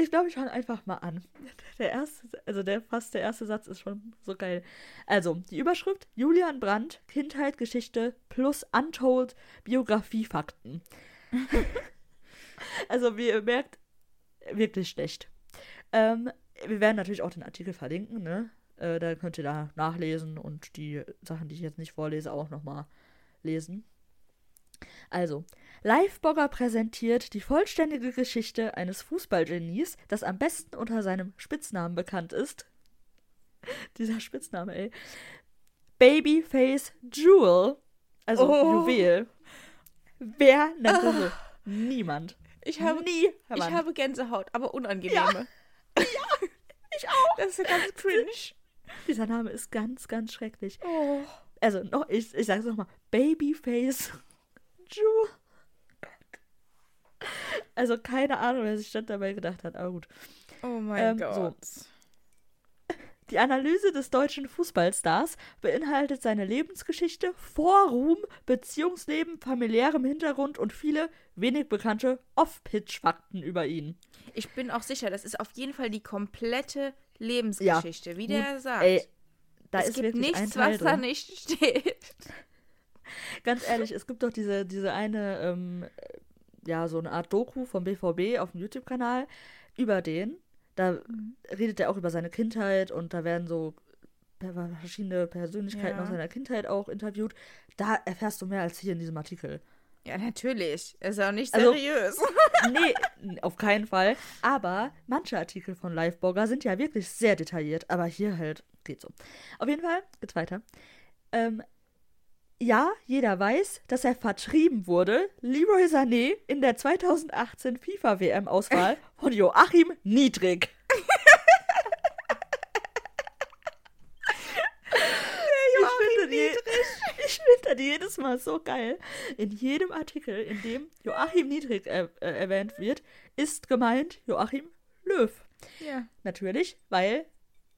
Ich glaube, ich fange einfach mal an. Der erste, also der fast der erste Satz ist schon so geil. Also, die Überschrift Julian Brandt, Kindheit, Geschichte plus Untold Biografiefakten. also, wie ihr merkt, wirklich schlecht. Ähm, wir werden natürlich auch den Artikel verlinken, ne? Äh, da könnt ihr da nachlesen und die Sachen, die ich jetzt nicht vorlese, auch nochmal lesen. Also, Livebogger präsentiert die vollständige Geschichte eines Fußballgenies, das am besten unter seinem Spitznamen bekannt ist. Dieser Spitzname, ey. Babyface Jewel. Also Oh. Juwel. Wer nennt das so? Niemand. Ich habe, Nie. ich habe Gänsehaut, aber unangenehme. ich auch. Das ist ja ganz cringe. Dieser Name ist ganz, ganz schrecklich. Oh. Also, noch, ich, ich sag's nochmal. Babyface Jewel. Also, keine Ahnung, wer sich dabei gedacht hat, aber gut. Oh mein Ähm, so. Gott. Die Analyse des deutschen Fußballstars beinhaltet seine Lebensgeschichte, Vorruhm, Beziehungsleben, familiärem Hintergrund und viele wenig bekannte Off-Pitch-Fakten über ihn. Ich bin auch sicher, das ist auf jeden Fall die komplette Lebensgeschichte, wie der Gut, sagt. Ey, da es ist gibt nichts, was da nicht steht. Ganz ehrlich, es gibt doch diese, diese eine, ähm, ja, so eine Art Doku vom BVB auf dem YouTube-Kanal über den. Da Mhm. redet er auch über seine Kindheit und da werden so verschiedene Persönlichkeiten Ja. aus seiner Kindheit auch interviewt. Da erfährst du mehr als hier in diesem Artikel. Ja, natürlich. Ist auch nicht Also- seriös. Nee, n- auf keinen Fall. Aber manche Artikel von Livebogger sind ja wirklich sehr detailliert. Aber hier halt geht so. Auf jeden Fall geht's weiter. Ähm, ja, jeder weiß, dass er vertrieben wurde. Leroy Sané in der 2018 FIFA-WM-Auswahl von Joachim Niedrig. ich finde die jedes Mal so geil. In jedem Artikel, in dem Joachim Niedrig er, äh, erwähnt wird, ist gemeint Joachim Löw. Ja. Natürlich, weil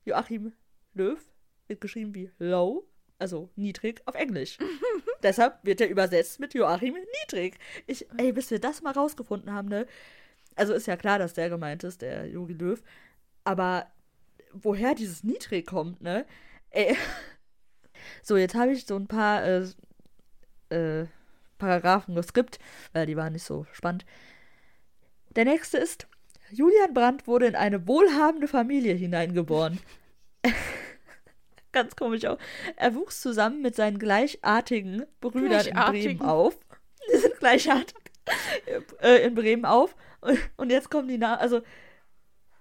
Joachim Löw wird geschrieben wie low, also niedrig auf Englisch. Deshalb wird er übersetzt mit Joachim Niedrig. Ich, ey, bis wir das mal rausgefunden haben, ne? Also ist ja klar, dass der gemeint ist, der Jogi Löw. Aber woher dieses Niedrig kommt, ne? Ey. So, jetzt habe ich so ein paar äh, äh, Paragraphen geskippt, weil die waren nicht so spannend. Der nächste ist, Julian Brandt wurde in eine wohlhabende Familie hineingeboren. Ganz komisch auch. Er wuchs zusammen mit seinen gleichartigen Brüdern in Gleichartigen. Bremen auf. Die sind gleichartig äh, in Bremen auf. Und, und jetzt kommen die Namen. Also,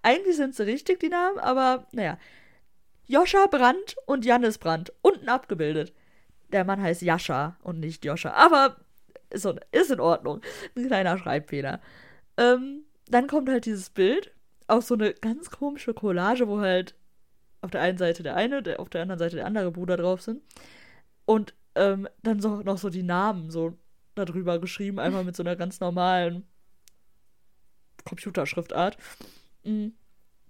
eigentlich sind sie richtig, die Namen, aber naja. Joscha Brandt und Jannis Brandt. Unten abgebildet. Der Mann heißt Jascha und nicht Joscha. Aber ist in Ordnung. Ein kleiner Schreibfehler. Ähm, dann kommt halt dieses Bild. Auch so eine ganz komische Collage, wo halt auf der einen Seite der eine, der, auf der anderen Seite der andere Bruder drauf sind. Und ähm, dann so, noch so die Namen so darüber geschrieben, einfach mit so einer ganz normalen Computerschriftart. Mhm.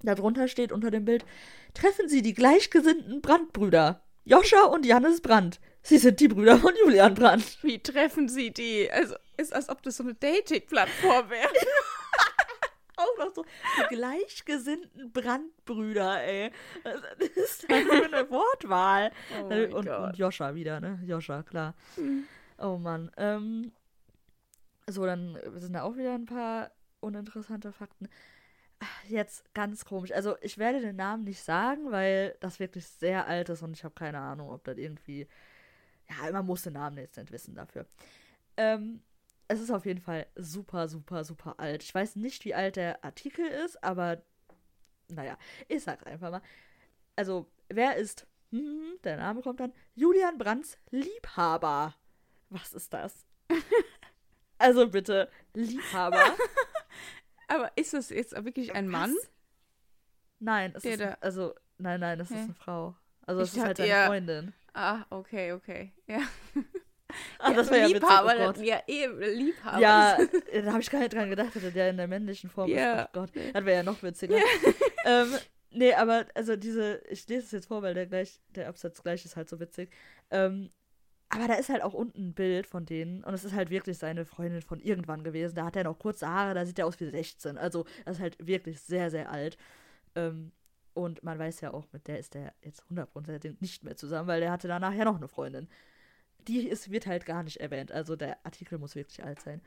Darunter steht unter dem Bild: Treffen Sie die gleichgesinnten Brandbrüder, Joscha und Jannis Brandt. Sie sind die Brüder von Julian Brandt. Wie treffen sie die? Also, ist als ob das so eine Dating-Plattform wäre. Auch noch so die gleichgesinnten Brandbrüder, ey. Was ist das für eine Wortwahl? Oh und, und Joscha wieder, ne? Joscha, klar. Oh Mann. Ähm, so, dann sind da auch wieder ein paar uninteressante Fakten. Ach, Jetzt ganz komisch. Also, ich werde den Namen nicht sagen, weil das wirklich sehr alt ist und ich habe keine Ahnung, ob das irgendwie. Ja, man muss den Namen jetzt nicht wissen dafür. Ähm, es ist auf jeden Fall super, super, super alt. Ich weiß nicht, wie alt der Artikel ist, aber naja, ich sag's einfach mal. Also, wer ist, hm, der Name kommt dann, Julian Brandts Liebhaber. Was ist das? also bitte, Liebhaber. Aber ist das jetzt wirklich ein Mann? Nein, es Der ist, da- also, nein, nein, es ist eine Frau. Also, es ist halt seine eher- Freundin. Ah, okay, okay. Ja. Ah, das war ja witzig, Liebhaber, oh Gott. ja, eben, Liebhaber. Ja, da habe ich gar nicht dran gedacht, dass der in der männlichen Form Ja. ist. Oh Gott, das wäre ja noch witziger. ähm, nee, aber also diese, ich lese es jetzt vor, weil der gleich, der Absatz gleich ist halt so witzig. Ähm, aber da ist halt auch unten ein Bild von denen und es ist halt wirklich seine Freundin von irgendwann gewesen. Da hat er noch kurze Haare, da sieht er aus wie 16. Also das ist halt wirklich sehr, sehr alt. Ähm, und man weiß ja auch, mit der ist der jetzt 100% nicht mehr zusammen, weil der hatte danach ja noch eine Freundin. Die ist, wird halt gar nicht erwähnt. Also der Artikel muss wirklich alt sein.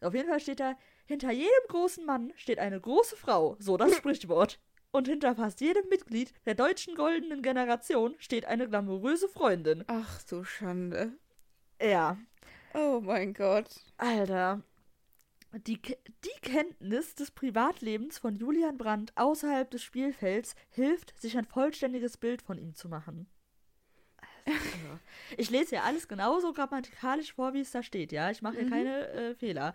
Auf jeden Fall steht da, hinter jedem großen Mann steht eine große Frau. So das Sprichwort. Und hinter fast jedem Mitglied der deutschen goldenen Generation steht eine glamouröse Freundin. Ach du Schande. Ja, Oh mein Gott. Alter. Die, die Kenntnis des Privatlebens von Julian Brandt außerhalb des Spielfelds hilft, sich ein vollständiges Bild von ihm zu machen. Also, ich lese ja alles genauso grammatikalisch vor, wie es da steht, ja. Ich mache hier Mhm. keine äh, Fehler.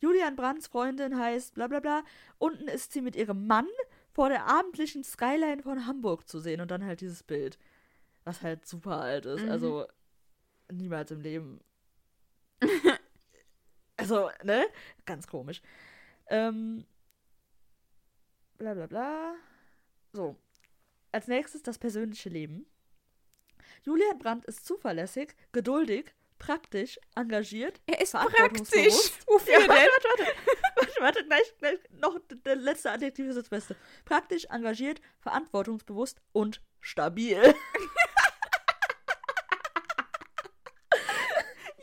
Julian Brandts Freundin heißt bla bla bla. Unten ist sie mit ihrem Mann vor der abendlichen Skyline von Hamburg zu sehen und dann halt dieses Bild. Was halt super alt ist. Mhm. Also niemals im Leben. also, ne? Ganz komisch. Ähm. Bla bla bla. So. Als nächstes das persönliche Leben. Julian Brandt ist zuverlässig, geduldig, praktisch, engagiert. Er ist praktisch. Wofür Ja, denn? warte, warte, warte. warte, warte, gleich, gleich noch der letzte Adjektiv ist das Beste. Praktisch, engagiert, verantwortungsbewusst und stabil.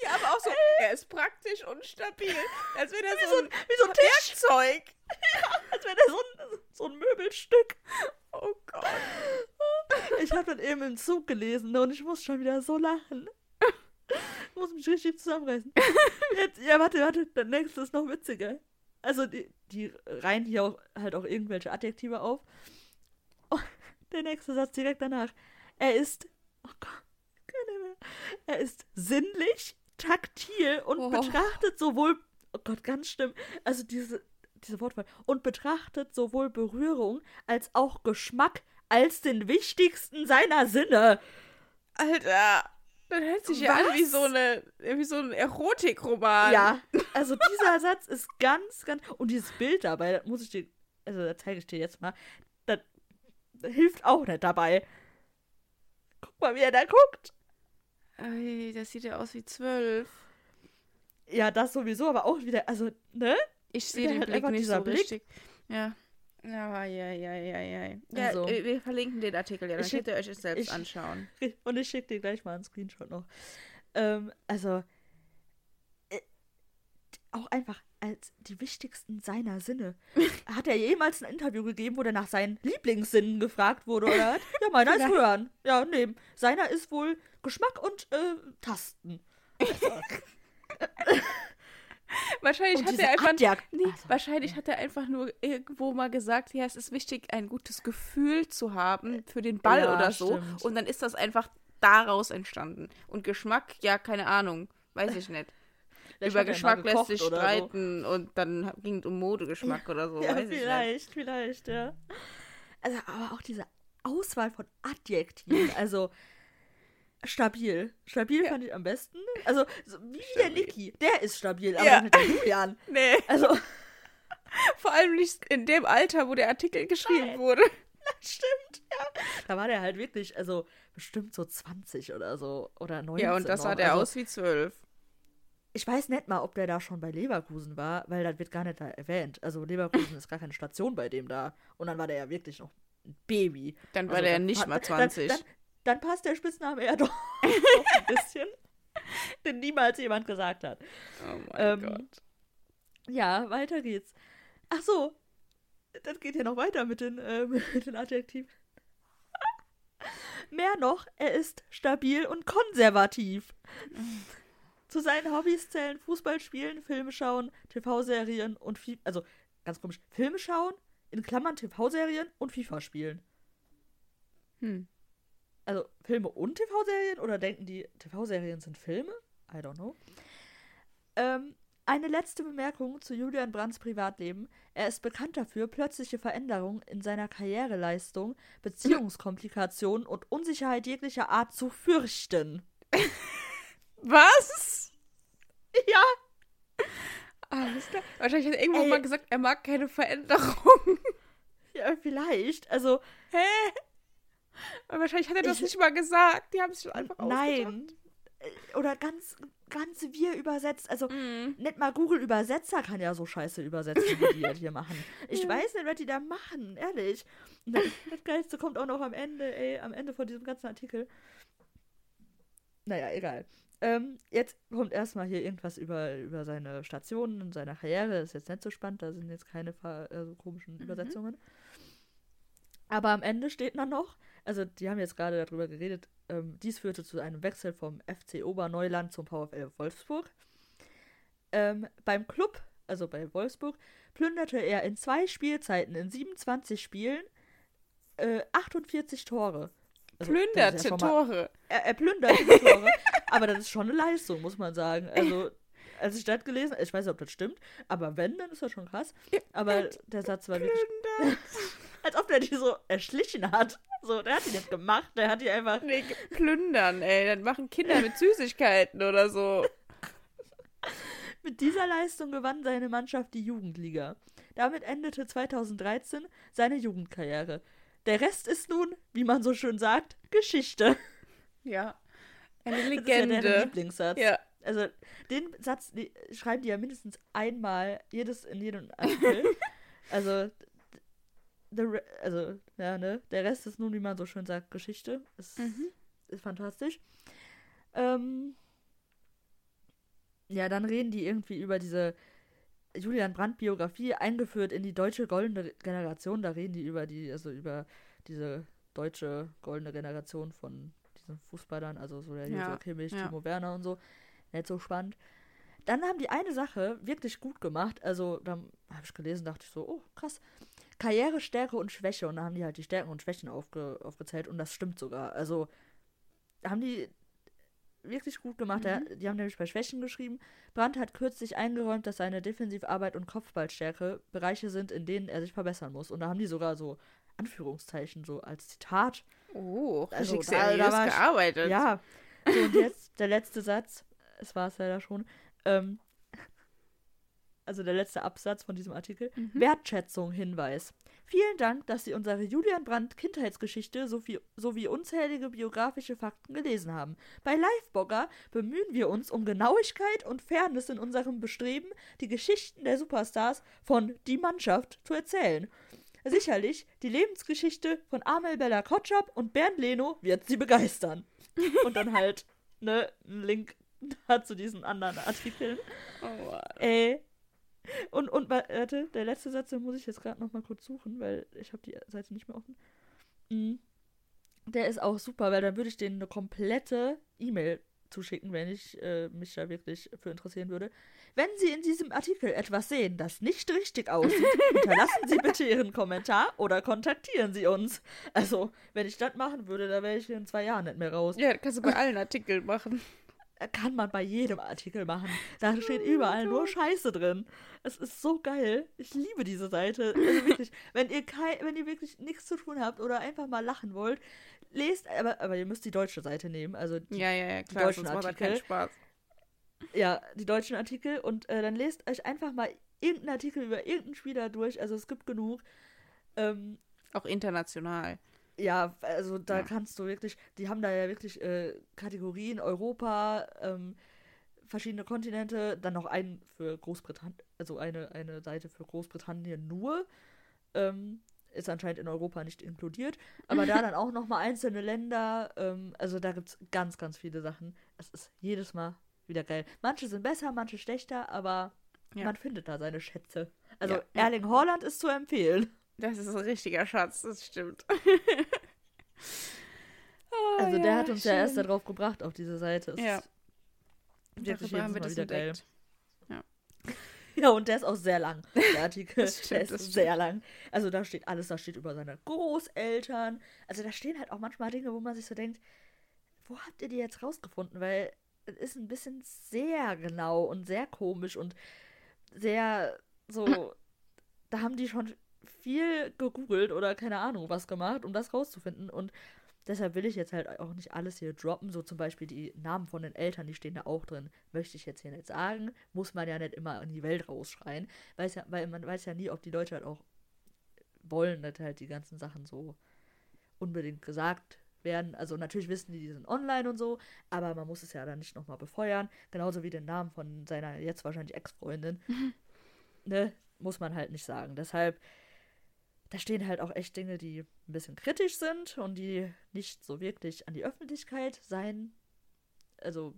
Ja, aber auch so, er ist praktisch und stabil. Als wäre er Wie so ein wie so ein Tisch. Werkzeug. Als wäre der so ein, so ein Möbelstück. Oh Gott. Ich habe dann eben im Zug gelesen ne, und ich muss schon wieder so lachen. Ich muss mich richtig zusammenreißen. Jetzt, ja, warte, warte, der nächste ist noch witziger. Also, die, die reihen hier auch, halt auch irgendwelche Adjektive auf. Oh, der nächste Satz direkt danach. Er ist, oh Gott, keine mehr. Er ist sinnlich, taktil und Oh. betrachtet sowohl, oh Gott, ganz schlimm, also diese, diese Wortwahl, und betrachtet sowohl Berührung als auch Geschmack als den wichtigsten seiner Sinne. Alter. Das hört sich ja an wie so, eine, wie so ein Erotikroman. Ja, also dieser Satz ist ganz, ganz. Und dieses Bild dabei, das muss ich dir. Also, da zeige ich dir jetzt mal. Das, das hilft auch nicht dabei. Guck mal, wie er da guckt. Ey, das sieht ja aus wie zwölf. Ja, das sowieso, aber auch wieder. Also, ne? Ich sehe den Blick nicht so Blick. richtig. Ja. Ja, ja, ja, ja, ja. Ja, Also- äh, wir verlinken den Artikel ja, dann könnt ihr euch es selbst ich- anschauen. Und ich schicke dir gleich mal einen Screenshot noch. Ähm, also. Äh, auch einfach als die wichtigsten seiner Sinne. Hat er jemals ein Interview gegeben, wo er nach seinen Lieblingssinnen gefragt wurde, oder? Ja, meiner ist. Hören. Ja, nee. Seiner ist wohl Geschmack und äh, Tasten. Wahrscheinlich hat er einfach. Nee, Also, wahrscheinlich hat er einfach nur irgendwo mal gesagt, ja, es ist wichtig, ein gutes Gefühl zu haben für den Ball Ja, oder so. stimmt. Und dann ist das einfach daraus entstanden. Und Geschmack, ja, keine Ahnung. Weiß ich nicht. vielleicht Über er Geschmack lässt sich oder so. streiten und dann ging es um Modegeschmack oder so. Ja, weiß ich nicht. vielleicht, vielleicht, ja. Also, aber auch diese Auswahl von Adjektiven, also stabil. Stabil fand ich am besten. Also, so wie der Stabil. Niki, der ist stabil, aber Ja. nicht der Julian. Nee, Also, vor allem nicht in dem Alter, wo der Artikel geschrieben Nein. wurde. stimmt, ja. Da war der halt wirklich, also bestimmt so 20 oder so, oder 19. Ja, und das sah der also, aus wie zwölf. Ich weiß nicht mal, ob der da schon bei Leverkusen war, weil das wird gar nicht da erwähnt. Also, Leverkusen ist gar keine Station bei dem da. Und dann war der ja wirklich noch ein Baby. Dann war Also, der ja nicht pa- mal dann- 20. Dann, dann, dann passt der Spitzname eher doch ein bisschen. Den niemals jemand gesagt hat. oh mein ähm, Gott. Ja, weiter geht's. Ach so. Das geht ja noch weiter mit den, äh, mit den Adjektiven. Mehr noch, er ist stabil und konservativ. Zu seinen Hobbys zählen Fußball spielen, Filme schauen, TV-Serien und FIFA. Also, ganz komisch. Filme schauen, in Klammern TV-Serien und FIFA spielen. Hm. Also Filme und TV-Serien oder denken die TV-Serien sind Filme? I don't know. Ähm, eine letzte Bemerkung zu Julian Brandts Privatleben. Er ist bekannt dafür, plötzliche Veränderungen in seiner Karriereleistung, Beziehungskomplikationen und Unsicherheit jeglicher Art zu fürchten. Was? Ja. Alles klar. Wahrscheinlich hat er irgendwo Ey. mal gesagt, er mag keine Veränderung. Ja, vielleicht. Also, Hä? Aber wahrscheinlich hat er das Ich- nicht mal gesagt. Die haben es schon einfach ausgedacht. nein. Äh, Oder ganz, ganz wir übersetzt. Also, Mhm. nicht mal Google-Übersetzer kann ja so scheiße übersetzen, wie die das hier machen. Ich weiß nicht, was die da machen, ehrlich. Das, das Geilste kommt auch noch am Ende, ey, am Ende von diesem ganzen Artikel. Naja, egal. Ähm, jetzt kommt erstmal hier irgendwas über, über seine Stationen und seine Karriere. Das ist jetzt nicht so spannend, da sind jetzt keine äh, so komischen Übersetzungen. Aber am Ende steht dann noch, also die haben jetzt gerade darüber geredet, ähm, dies führte zu einem Wechsel vom FC Oberneuland zum VfL Wolfsburg. Ähm, beim Club, also bei Wolfsburg, plünderte er in zwei Spielzeiten in 27 Spielen äh, 48 Tore. Also, ja Plünderte mal- Tore. er, er plündert die Tore. aber das ist schon eine Leistung, muss man sagen. Also, als ich das gelesen ich weiß nicht, ob das stimmt, aber wenn, dann ist das schon krass. Aber der Satz war wirklich. Als ob der die so erschlichen hat. So, der hat die nicht gemacht, der hat die einfach. Nee, plündern, ey. Dann machen Kinder mit Süßigkeiten oder so. Mit dieser Leistung gewann seine Mannschaft die Jugendliga. Damit endete 2013 seine Jugendkarriere. Der Rest ist nun, wie man so schön sagt, Geschichte. Ja. Eine Das ist ja Legende. Lieblingssatz. Ja. Also den Satz die, schreiben die ja mindestens einmal jedes in jedem Artikel. also re- also ja ne, der Rest ist nun, wie man so schön sagt, Geschichte. Ist, Mhm. ist fantastisch. Ähm, ja, dann reden die irgendwie über diese Julian Brandt Biografie eingeführt in die deutsche goldene Generation. Da reden die über die, also über diese deutsche goldene Generation von diesen Fußballern, also so der Ja, so Kimmich, ja. Timo Werner und so. Nicht so spannend. Dann haben die eine Sache wirklich gut gemacht. Also, dann habe ich gelesen, dachte ich so, oh, krass. Karriere, Stärke und Schwäche. Und da haben die halt die Stärken und Schwächen aufge aufgezählt. Und das stimmt sogar. Also, haben die wirklich gut gemacht. Der, die haben nämlich bei Schwächen geschrieben. Brandt hat kürzlich eingeräumt, dass seine Defensivarbeit und Kopfballstärke Bereiche sind, in denen er sich verbessern muss. Und da haben die sogar so Anführungszeichen so als Zitat. Oh, Also, richtig da- da seriös war ich- gearbeitet. Ja. So, und jetzt der letzte Satz. Es war es leider schon. Ähm, also der letzte Absatz von diesem Artikel. Mhm. Wertschätzung, Hinweis. Vielen Dank, dass Sie unsere Julian Brandt Kindheitsgeschichte sowie, sowie unzählige biografische Fakten gelesen haben. Bei Livebogger bemühen wir uns um Genauigkeit und Fairness in unserem Bestreben, die Geschichten der Superstars von Die Mannschaft zu erzählen. Sicherlich, die Lebensgeschichte von Amel Bella Kotschap und Bernd Leno wird Sie begeistern. Und dann halt, ne, ein Link zu diesen anderen Artikeln. Oh, Mann. Ey. Und, und, wa- warte, der letzte Satz, den muss ich jetzt gerade noch mal kurz suchen, weil ich habe die Seite nicht mehr offen. Mhm. Der ist auch super, weil dann würde ich denen eine komplette E-Mail zuschicken, wenn ich äh, mich da wirklich für interessieren würde. Wenn Sie in diesem Artikel etwas sehen, das nicht richtig aussieht, hinterlassen Sie bitte Ihren Kommentar oder kontaktieren Sie uns. Also, wenn ich das machen würde, da wäre ich in zwei Jahren nicht mehr raus. Ja, das kannst du bei allen Artikeln machen. Kann man bei jedem Artikel machen. Da steht überall nur Scheiße drin. Es ist so geil. Ich liebe diese Seite. Also wirklich, wenn ihr kei wenn ihr wirklich nichts zu tun habt oder einfach mal lachen wollt, lest, aber, aber ihr müsst die deutsche Seite nehmen. Also die, Ja, ja, ja, klar, deutschen sonst macht das keinen Artikel. Spaß. ja, die deutschen Artikel und äh, dann lest euch einfach mal irgendeinen Artikel über irgendeinen Spieler durch. Also es gibt genug. Ähm, Auch international. Ja, also da Ja. kannst du wirklich, die haben da ja wirklich äh, Kategorien, Europa, ähm, verschiedene Kontinente, dann noch einen für Großbritannien, also eine, eine Seite für Großbritannien nur. Ähm, ist anscheinend in Europa nicht inkludiert. Aber da dann auch nochmal einzelne Länder. Ähm, also da gibt es ganz, ganz viele Sachen. Es ist jedes Mal wieder geil. Manche sind besser, manche schlechter, aber Ja. man findet da seine Schätze. Also Ja. Erling Haaland ist zu empfehlen. Das ist ein richtiger Schatz, das stimmt. Also Oh, der hat uns ja erst schön. darauf gebracht, auf diese Seite. Es Ja. ist Wirklich haben wir das wieder geil. entdeckt. Ja, und der ist auch sehr lang, der Artikel. Das stimmt, der ist das sehr lang. Also da steht alles, da steht über seine Großeltern. Also da stehen halt auch manchmal Dinge, wo man sich so denkt, wo habt ihr die jetzt rausgefunden? Weil es ist ein bisschen sehr genau und sehr komisch und sehr so, da haben die schon viel gegoogelt oder keine Ahnung was gemacht, um das rauszufinden. Und deshalb will ich jetzt halt auch nicht alles hier droppen. So zum Beispiel die Namen von den Eltern, die stehen da auch drin. Möchte ich jetzt hier nicht sagen. Muss man ja nicht immer in die Welt rausschreien. Weiß ja, weil man weiß ja nie, ob die Leute halt auch wollen, dass halt die ganzen Sachen so unbedingt gesagt werden. Also natürlich wissen die, die sind online und so, aber man muss es ja dann nicht nochmal befeuern. Genauso wie den Namen von seiner jetzt wahrscheinlich Ex-Freundin. ne? Muss man halt nicht sagen. Deshalb, da stehen halt auch echt Dinge, die ein bisschen kritisch sind und die nicht so wirklich an die Öffentlichkeit sein, also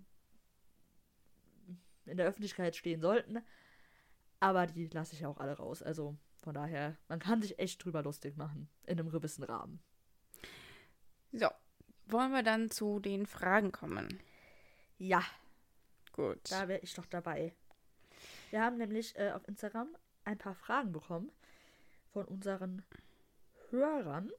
in der Öffentlichkeit stehen sollten. Aber die lasse ich ja auch alle raus. Also von daher, man kann sich echt drüber lustig machen. In einem gewissen Rahmen. So, wollen wir dann zu den Fragen kommen? Ja. Gut. Da wäre ich doch dabei. Wir haben nämlich äh, auf Instagram ein paar Fragen bekommen von unseren Hörern.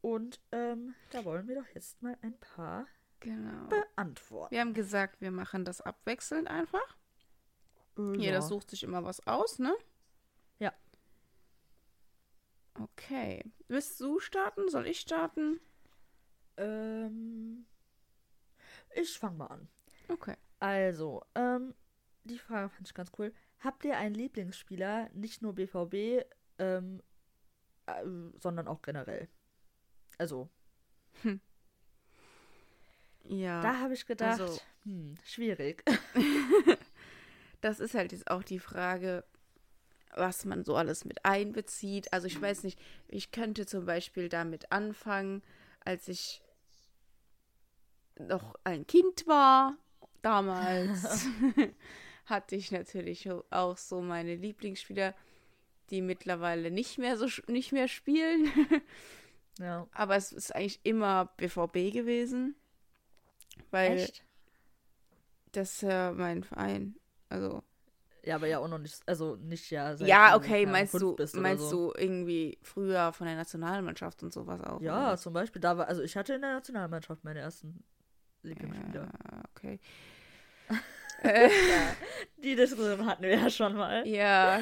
Und ähm, da wollen wir doch jetzt mal ein paar genau. beantworten. Wir haben gesagt, wir machen das abwechselnd einfach. Äh, Jeder ja. sucht sich immer was aus, ne? Ja. Okay. Willst du starten? Soll ich starten? Ähm, ich fange mal an. Okay. Also, ähm, die Frage fand ich ganz cool. Habt ihr einen Lieblingsspieler, nicht nur BVB, ähm, äh, sondern auch generell? Also, Ja. da habe ich gedacht, also- hm, schwierig. das ist halt jetzt auch die Frage, was man so alles mit einbezieht. Also ich weiß nicht, ich könnte zum Beispiel damit anfangen, als ich noch ein Kind war, damals, hatte ich natürlich auch so meine Lieblingsspieler, die mittlerweile nicht mehr so nicht mehr spielen. Ja. Aber es ist eigentlich immer BVB gewesen. Weil Echt? das ist ja mein Verein. Also Ja, aber ja auch noch nicht, also nicht ja. ja, okay, meinst du, meinst so. du irgendwie früher von der Nationalmannschaft und sowas auch? Ja, oder? zum Beispiel, da war, also ich hatte in der Nationalmannschaft meine ersten Lieblingsspieler. Ja, okay. äh, Die Diskussion hatten wir ja schon mal. ja.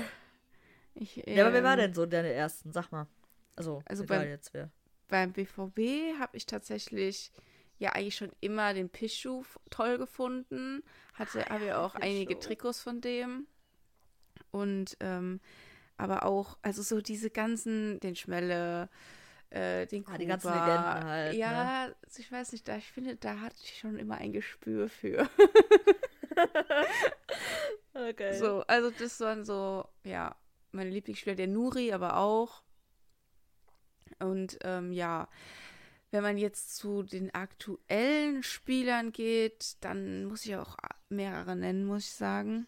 Ich, Ja, aber wer war ähm, denn so deine ersten? Sag mal. Also, Also egal beim- jetzt wer. Beim BVB habe ich tatsächlich ja eigentlich schon immer den Pichu toll gefunden. Hatte, habe ja auch einige Pichu. Trikots von dem. Und ähm, aber auch, also so diese ganzen, den Schmelle, äh, den Ah, die ganzen Kuba. Legenden halt, ne? Ja, also ich weiß nicht, da ich finde, da hatte ich schon immer ein Gespür für. Okay. So, also das waren so, ja, meine Lieblingsspieler, der Nuri aber auch. Und ähm, ja, wenn man jetzt zu den aktuellen Spielern geht, dann muss ich auch mehrere nennen, muss ich sagen.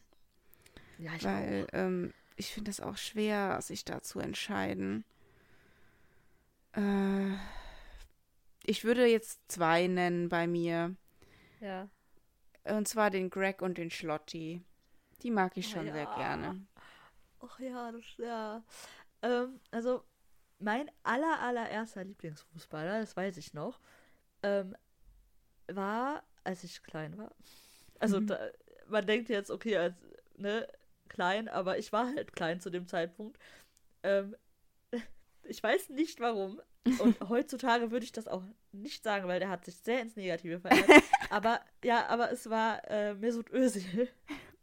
Ja, ich Weil ähm, ich finde das auch schwer, sich da zu entscheiden. Äh, ich würde jetzt zwei nennen bei mir. Ja. Und zwar den Greg und den Schlotti. Die mag ich Oh schon sehr ja. gerne. Ach ja, das ja. Ähm, also, mein aller, allererster Lieblingsfußballer, das weiß ich noch, ähm, war, als ich klein war. Also, Mhm. da, man denkt jetzt, okay, als, ne, klein, aber ich war halt klein zu dem Zeitpunkt. Ähm, ich weiß nicht warum. Und heutzutage würde ich das auch nicht sagen, weil der hat sich sehr ins Negative verändert. aber, ja, aber es war äh, Mesut Özil.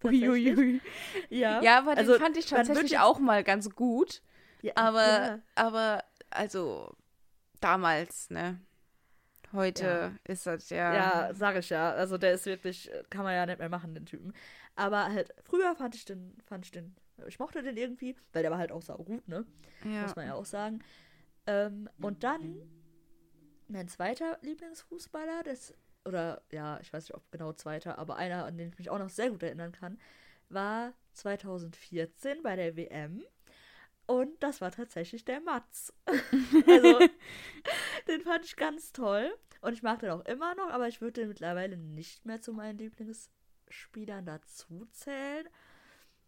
Uiuiui. Ja, Ja, aber Also, den fand ich tatsächlich auch mal ganz gut. ja, Aber, ja. aber, also, damals, ne? Heute ist das ja. Ja, sag ich ja. Also der ist wirklich, kann man ja nicht mehr machen, den Typen. Aber halt, früher fand ich den, fand ich den, ich mochte den irgendwie, weil der war halt auch sau gut, ne? ja. Muss man ja auch sagen. Ähm, und dann, mein zweiter Lieblingsfußballer, das, oder ja, ich weiß nicht, ob genau zweiter, aber einer, an den ich mich auch noch sehr gut erinnern kann, war 2014 bei der WM. Und das war tatsächlich der Mats. also, den fand ich ganz toll. Und ich mag den auch immer noch, aber ich würde den mittlerweile nicht mehr zu meinen Lieblingsspielern dazu zählen.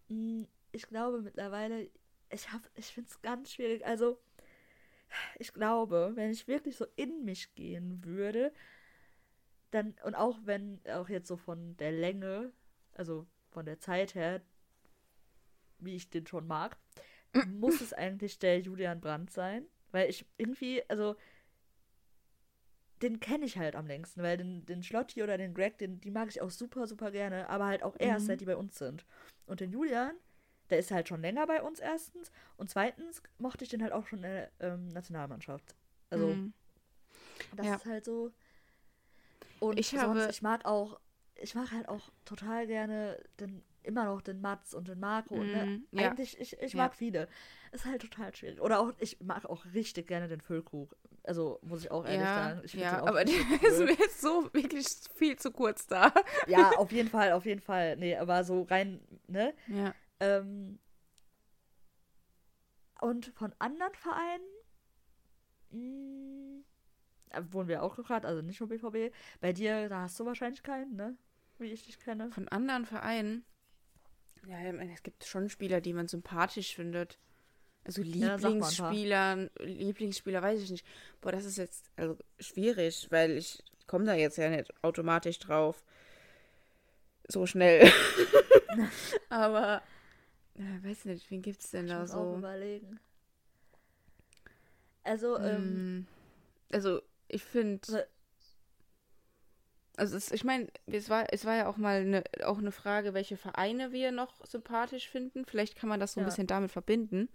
Mm, Ich glaube mittlerweile, ich hab, ich finde es ganz schwierig. Also, ich glaube, wenn ich wirklich so in mich gehen würde, dann, und auch wenn, auch jetzt so von der Länge, also von der Zeit her, wie ich den schon mag, muss es eigentlich der Julian Brandt sein. Weil ich irgendwie, also, den kenne ich halt am längsten, weil den, den Schlotti oder den Greg, den, die mag ich auch super, super gerne, aber halt auch erst, Mhm. seit die bei uns sind. Und den Julian, der ist halt schon länger bei uns erstens und zweitens mochte ich den halt auch schon in der ähm, Nationalmannschaft. Also, Mhm. das Ja. ist halt so. Und Ich sonst, habe- ich mag auch, ich mag halt auch total gerne den, immer noch den Mats und den Marco. Und, ne? Mhm, ja. Eigentlich, ich, ich Ja. mag viele. Ist halt total schwierig. Oder auch, ich mag auch richtig gerne den Füllkrug. Also, muss ich auch ehrlich Ja, sagen. Ich ja aber der ist mir jetzt so wirklich viel zu kurz da. Ja, auf jeden Fall, auf jeden Fall. Nee, aber so rein, ne? Ja. Ähm, und von anderen Vereinen, mh, wurden wir auch gefragt, also nicht nur BVB. Bei dir, da hast du wahrscheinlich keinen, ne? Wie ich dich kenne. Von anderen Vereinen. Ja, ich meine, es gibt schon Spieler, die man sympathisch findet. Also Ja, ein paar. Lieblingsspieler, Lieblingsspieler weiß ich nicht. Boah, das ist jetzt also schwierig, weil ich komme da jetzt ja nicht automatisch drauf. So schnell. Aber, ja, weiß nicht, wen gibt's denn Ich da muss auch so? überlegen. Also, ähm, Mm, Also, ich finde. Also- es, ich meine, es war, es war ja auch mal eine, auch eine Frage, welche Vereine wir noch sympathisch finden. Vielleicht kann man das so ein Ja. bisschen damit verbinden.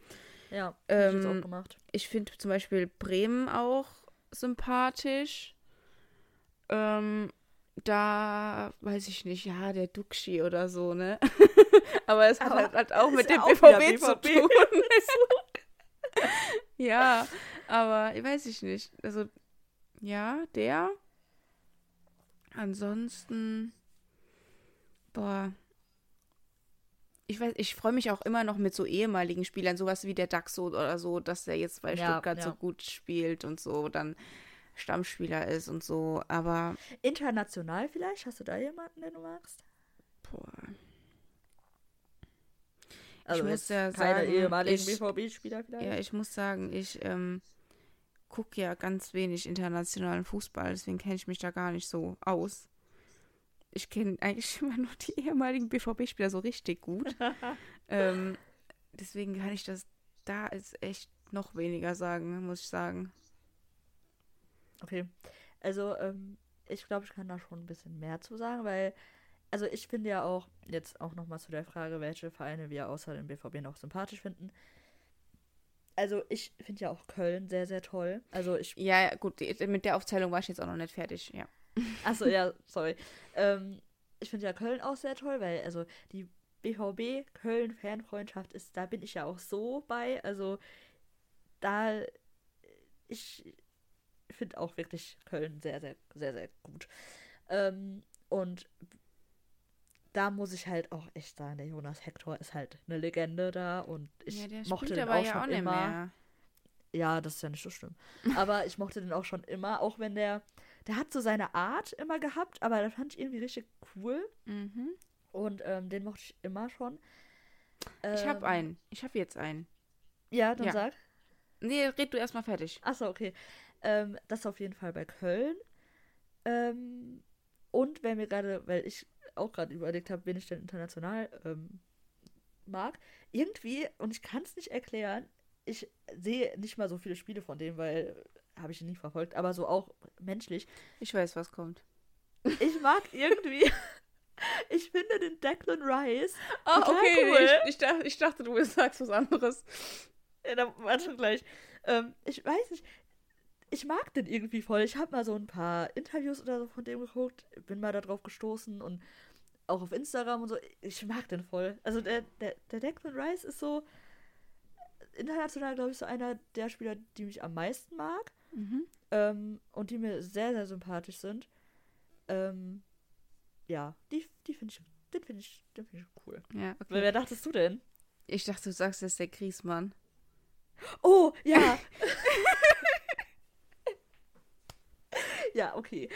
ja, hab ich ähm, auch gemacht. Ich finde zum Beispiel Bremen auch sympathisch. Ähm, da weiß ich nicht, ja, der Duxi oder so, ne? Aber es hat Aber halt, halt auch mit dem auch wieder BVB, zu BVB. tun. ja, aber ich weiß ich nicht. Also, ja, der. Ansonsten, boah. Ich weiß, ich freue mich auch immer noch mit so ehemaligen Spielern, sowas wie der Daxo oder so, dass der jetzt bei Ja, Stuttgart so ja. gut spielt und so, dann Stammspieler ist und so. Aber, International vielleicht? Hast du da jemanden, den du magst? boah. Also muss jetzt ja keine sagen, ehemaligen ich- BVB-Spieler vielleicht? Ja, ich muss sagen, ich ähm, gucke ja ganz wenig internationalen Fußball, deswegen kenne ich mich da gar nicht so aus. Ich kenne eigentlich immer nur die ehemaligen BVB-Spieler so richtig gut. ähm, deswegen kann ich das da ist echt noch weniger sagen, muss ich sagen. Okay. Also, ähm, ich glaube, ich kann da schon ein bisschen mehr zu sagen, weil, also ich finde ja auch, jetzt auch nochmal zu der Frage, welche Vereine wir außer dem BVB noch sympathisch finden. Also, ich finde ja auch Köln sehr, sehr toll. Also, ich, Ja, ja, gut, die, mit der Aufzählung war ich jetzt auch noch nicht fertig, ja. achso, ja, sorry. Ähm, ich finde ja Köln auch sehr toll, weil, also, die BVB-Köln-Fanfreundschaft ist, da bin ich ja auch so bei. Also, da, ich finde auch wirklich Köln sehr, sehr, sehr, sehr gut. Ähm, und da muss ich halt auch echt sagen, der Jonas Hector ist halt eine Legende da und ich ja, mochte den aber auch ja schon auch immer. mehr. Ja, das ist ja nicht so schlimm. Aber ich mochte den auch schon immer, auch wenn der, der hat so seine Art immer gehabt, aber das fand ich irgendwie richtig cool Mhm. und ähm, den mochte ich immer schon. Ich habe Ähm, einen. Ich habe jetzt einen. Ja, dann Ja. sag. Nee, red du erstmal fertig. Achso, okay. Ähm, das auf jeden Fall bei Köln. Ähm, und wenn mir gerade, weil ich auch gerade überlegt habe, wen ich denn international ähm, mag, irgendwie, und ich kann es nicht erklären, ich sehe nicht mal so viele Spiele von dem, weil habe ich nie verfolgt, aber so auch menschlich. Ich weiß, was kommt. Ich mag irgendwie, ich finde den Declan Rice. Ah, Total okay. cool. Ich, ich, dachte, ich dachte, du sagst was anderes. Ja, da warte gleich. Ähm, ich weiß nicht. Ich mag den irgendwie voll. Ich habe mal so ein paar Interviews oder so von dem geguckt, bin mal da drauf gestoßen und auch auf Instagram und so. Ich mag den voll. Also der, der, der Declan Rice ist so international, glaube ich, so einer der Spieler, die mich am meisten mag Mhm. ähm, und die mir sehr, sehr sympathisch sind. Ähm, ja, die, die finde ich, den finde ich, den finde ich cool. Ja, Wer, okay. wer dachtest du denn? Ich dachte, du sagst jetzt der Griesmann. Oh, ja. ja, okay.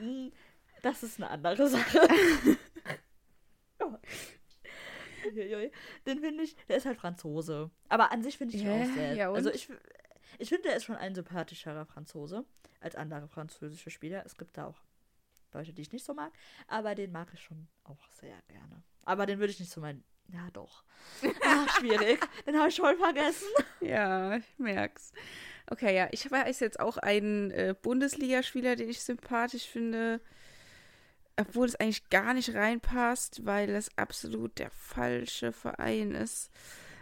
Mm, Das ist eine andere Sache. Oh. Den finde ich, der ist halt Franzose. Aber an sich finde ich ihn Hä? auch sehr. Ja, also ich, ich finde, der ist schon ein sympathischerer Franzose als andere französische Spieler. Es gibt da auch Leute, die ich nicht so mag. Aber den mag ich schon auch sehr gerne. Aber den würde ich nicht zu meinen Ja, doch. Ah, schwierig. Den habe ich schon vergessen. Ja, ich merk's. Okay, ja, ich weiß jetzt auch einen äh, Bundesligaspieler, den ich sympathisch finde, obwohl es eigentlich gar nicht reinpasst, weil es absolut der falsche Verein ist.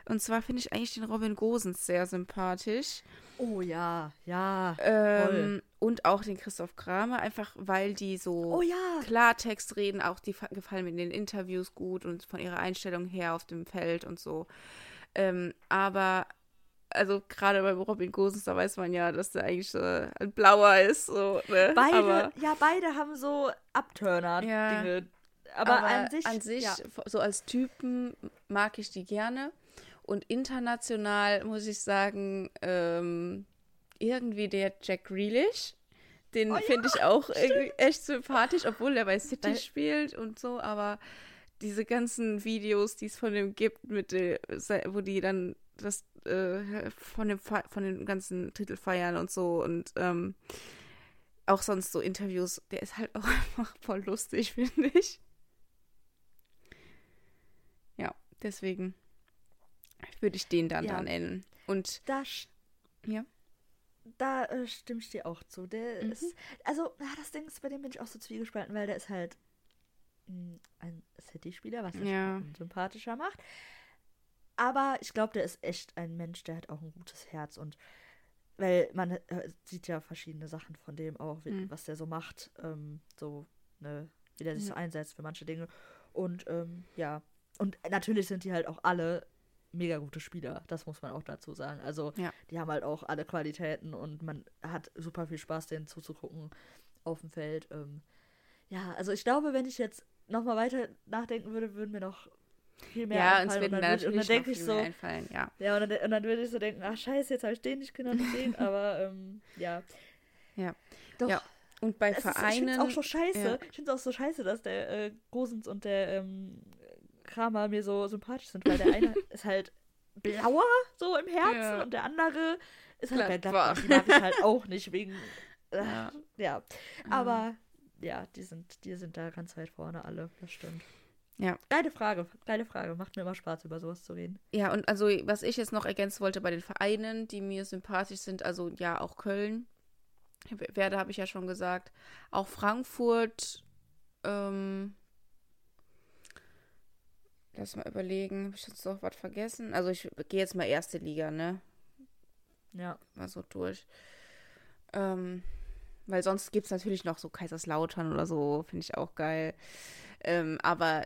Und zwar finde ich eigentlich den Robin Gosens sehr sympathisch. Oh ja, ja. Ähm, und auch den Christoph Kramer, einfach weil die so oh ja. Klartext reden. Auch die gefallen mir in den Interviews gut und von ihrer Einstellung her auf dem Feld und so. Ähm, aber also gerade bei Robin Gosens, da weiß man ja, dass der eigentlich äh, ein Blauer ist. So, ne? Beide, aber, ja, beide haben so Abturner-Dinge. Ja, aber, aber, an sich, an sich ja. so als Typen mag ich die gerne. Und international muss ich sagen, ähm, irgendwie der Jack Grealish. Den oh, finde ja, ich auch echt sympathisch, obwohl er bei City Weil, spielt und so, aber diese ganzen Videos, die es von dem gibt, mit wo die dann das äh, von dem von den ganzen Titel feiern und so und ähm, auch sonst so Interviews, der ist halt auch einfach voll lustig, finde ich. Ja, deswegen würde ich den dann ja. da nennen. Und da, ja. da äh, stimme ich dir auch zu. Der mhm. ist, also, ja, das Ding ist, bei dem bin ich auch so zwiegespalten, weil der ist halt mh, hm, ein City-Spieler, was ja. sympathischer macht. Aber ich glaube, der ist echt ein Mensch, der hat auch ein gutes Herz und weil man äh, sieht ja verschiedene Sachen von dem auch, wie, mhm. was der so macht, ähm, so, ne, wie der sich ja. so einsetzt für manche Dinge. Und ähm, ja, und natürlich sind die halt auch alle mega gute Spieler, das muss man auch dazu sagen. Also, ja. die haben halt auch alle Qualitäten und man hat super viel Spaß, denen zuzugucken auf dem Feld. Ähm, ja, also ich glaube, wenn ich jetzt nochmal weiter nachdenken würde, würden mir noch viel mehr ja, uns wird und dann, denke ich so, einfallen, ja. Ja, und dann, und dann würde ich so denken, ach scheiße, jetzt habe ich den nicht genannt und den, aber ähm, ja. Ja. Doch. Ja. Und bei Vereinen. Ist, ich finde es auch so scheiße. Ja. Ich finde es auch so scheiße, dass der äh, Gosens und der ähm, Kramer mir so sympathisch sind, weil der eine ist halt blauer, so im Herzen, ja. und der andere ist halt der Gladbach. Die mag ich halt auch nicht wegen. Äh, ja. ja. Aber ja, die sind, die sind da ganz weit vorne alle, das stimmt. Ja. Geile Frage, geile Frage. Macht mir immer Spaß, über sowas zu reden. Ja, und also, was ich jetzt noch ergänzen wollte bei den Vereinen, die mir sympathisch sind, also ja, auch Köln. Werder habe ich ja schon gesagt. Auch Frankfurt. Ähm, lass mal überlegen. Habe ich jetzt noch was vergessen? Also, ich gehe jetzt mal erste Liga, ne? Ja. Mal so durch. Ähm, weil sonst gibt es natürlich noch so Kaiserslautern oder so. Finde ich auch geil. Ähm, aber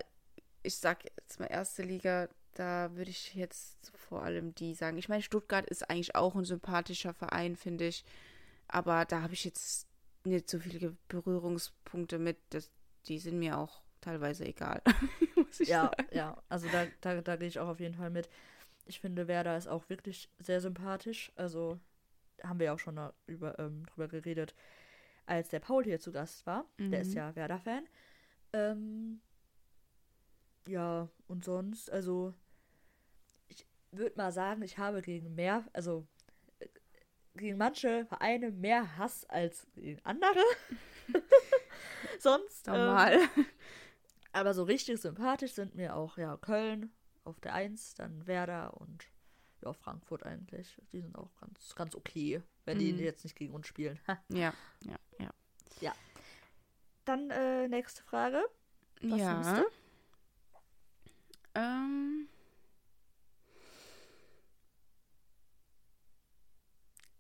ich sag jetzt mal erste Liga, da würde ich jetzt vor allem die sagen. Ich meine, Stuttgart ist eigentlich auch ein sympathischer Verein, finde ich. Aber da habe ich jetzt nicht so viele Berührungspunkte mit. Das, die sind mir auch teilweise egal. ja, sagen. ja. Also da, da, da gehe ich auch auf jeden Fall mit. Ich finde, Werder ist auch wirklich sehr sympathisch. Also haben wir ja auch schon darüber, ähm, drüber geredet, als der Paul hier zu Gast war. Mhm. Der ist mhm. ja Werder-Fan. Ähm, ja, und sonst, also ich würde mal sagen, ich habe gegen mehr, also äh, gegen manche Vereine mehr Hass als gegen andere. sonst. Normal. Ähm, aber so richtig sympathisch sind mir auch, ja, Köln auf der 1, dann Werder und ja, Frankfurt eigentlich. Die sind auch ganz, ganz okay, wenn die mhm. jetzt nicht gegen uns spielen. ja, ja, ja. Ja. Dann äh, nächste Frage. Was ja. Ähm,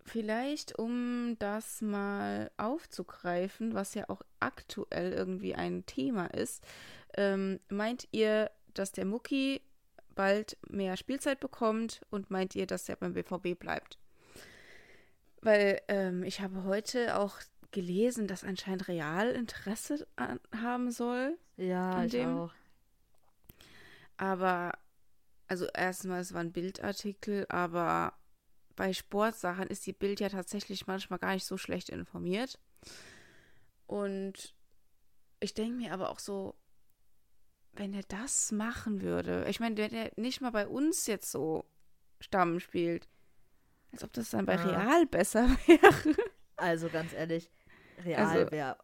vielleicht, um das mal aufzugreifen, was ja auch aktuell irgendwie ein Thema ist, ähm, meint ihr, dass der Mucki bald mehr Spielzeit bekommt und meint ihr, dass er beim BVB bleibt? Weil ähm, ich habe heute auch gelesen, dass anscheinend Real Interesse an, haben soll. Ja, ich dem. auch. Aber, also erstmal, es war ein Bildartikel, aber bei Sportsachen ist die Bild ja tatsächlich manchmal gar nicht so schlecht informiert. Und ich denke mir aber auch so, wenn er das machen würde, ich meine, wenn er nicht mal bei uns jetzt so Stamm spielt, als ob das dann bei ja. Real besser wäre. Also ganz ehrlich, Real also, wäre,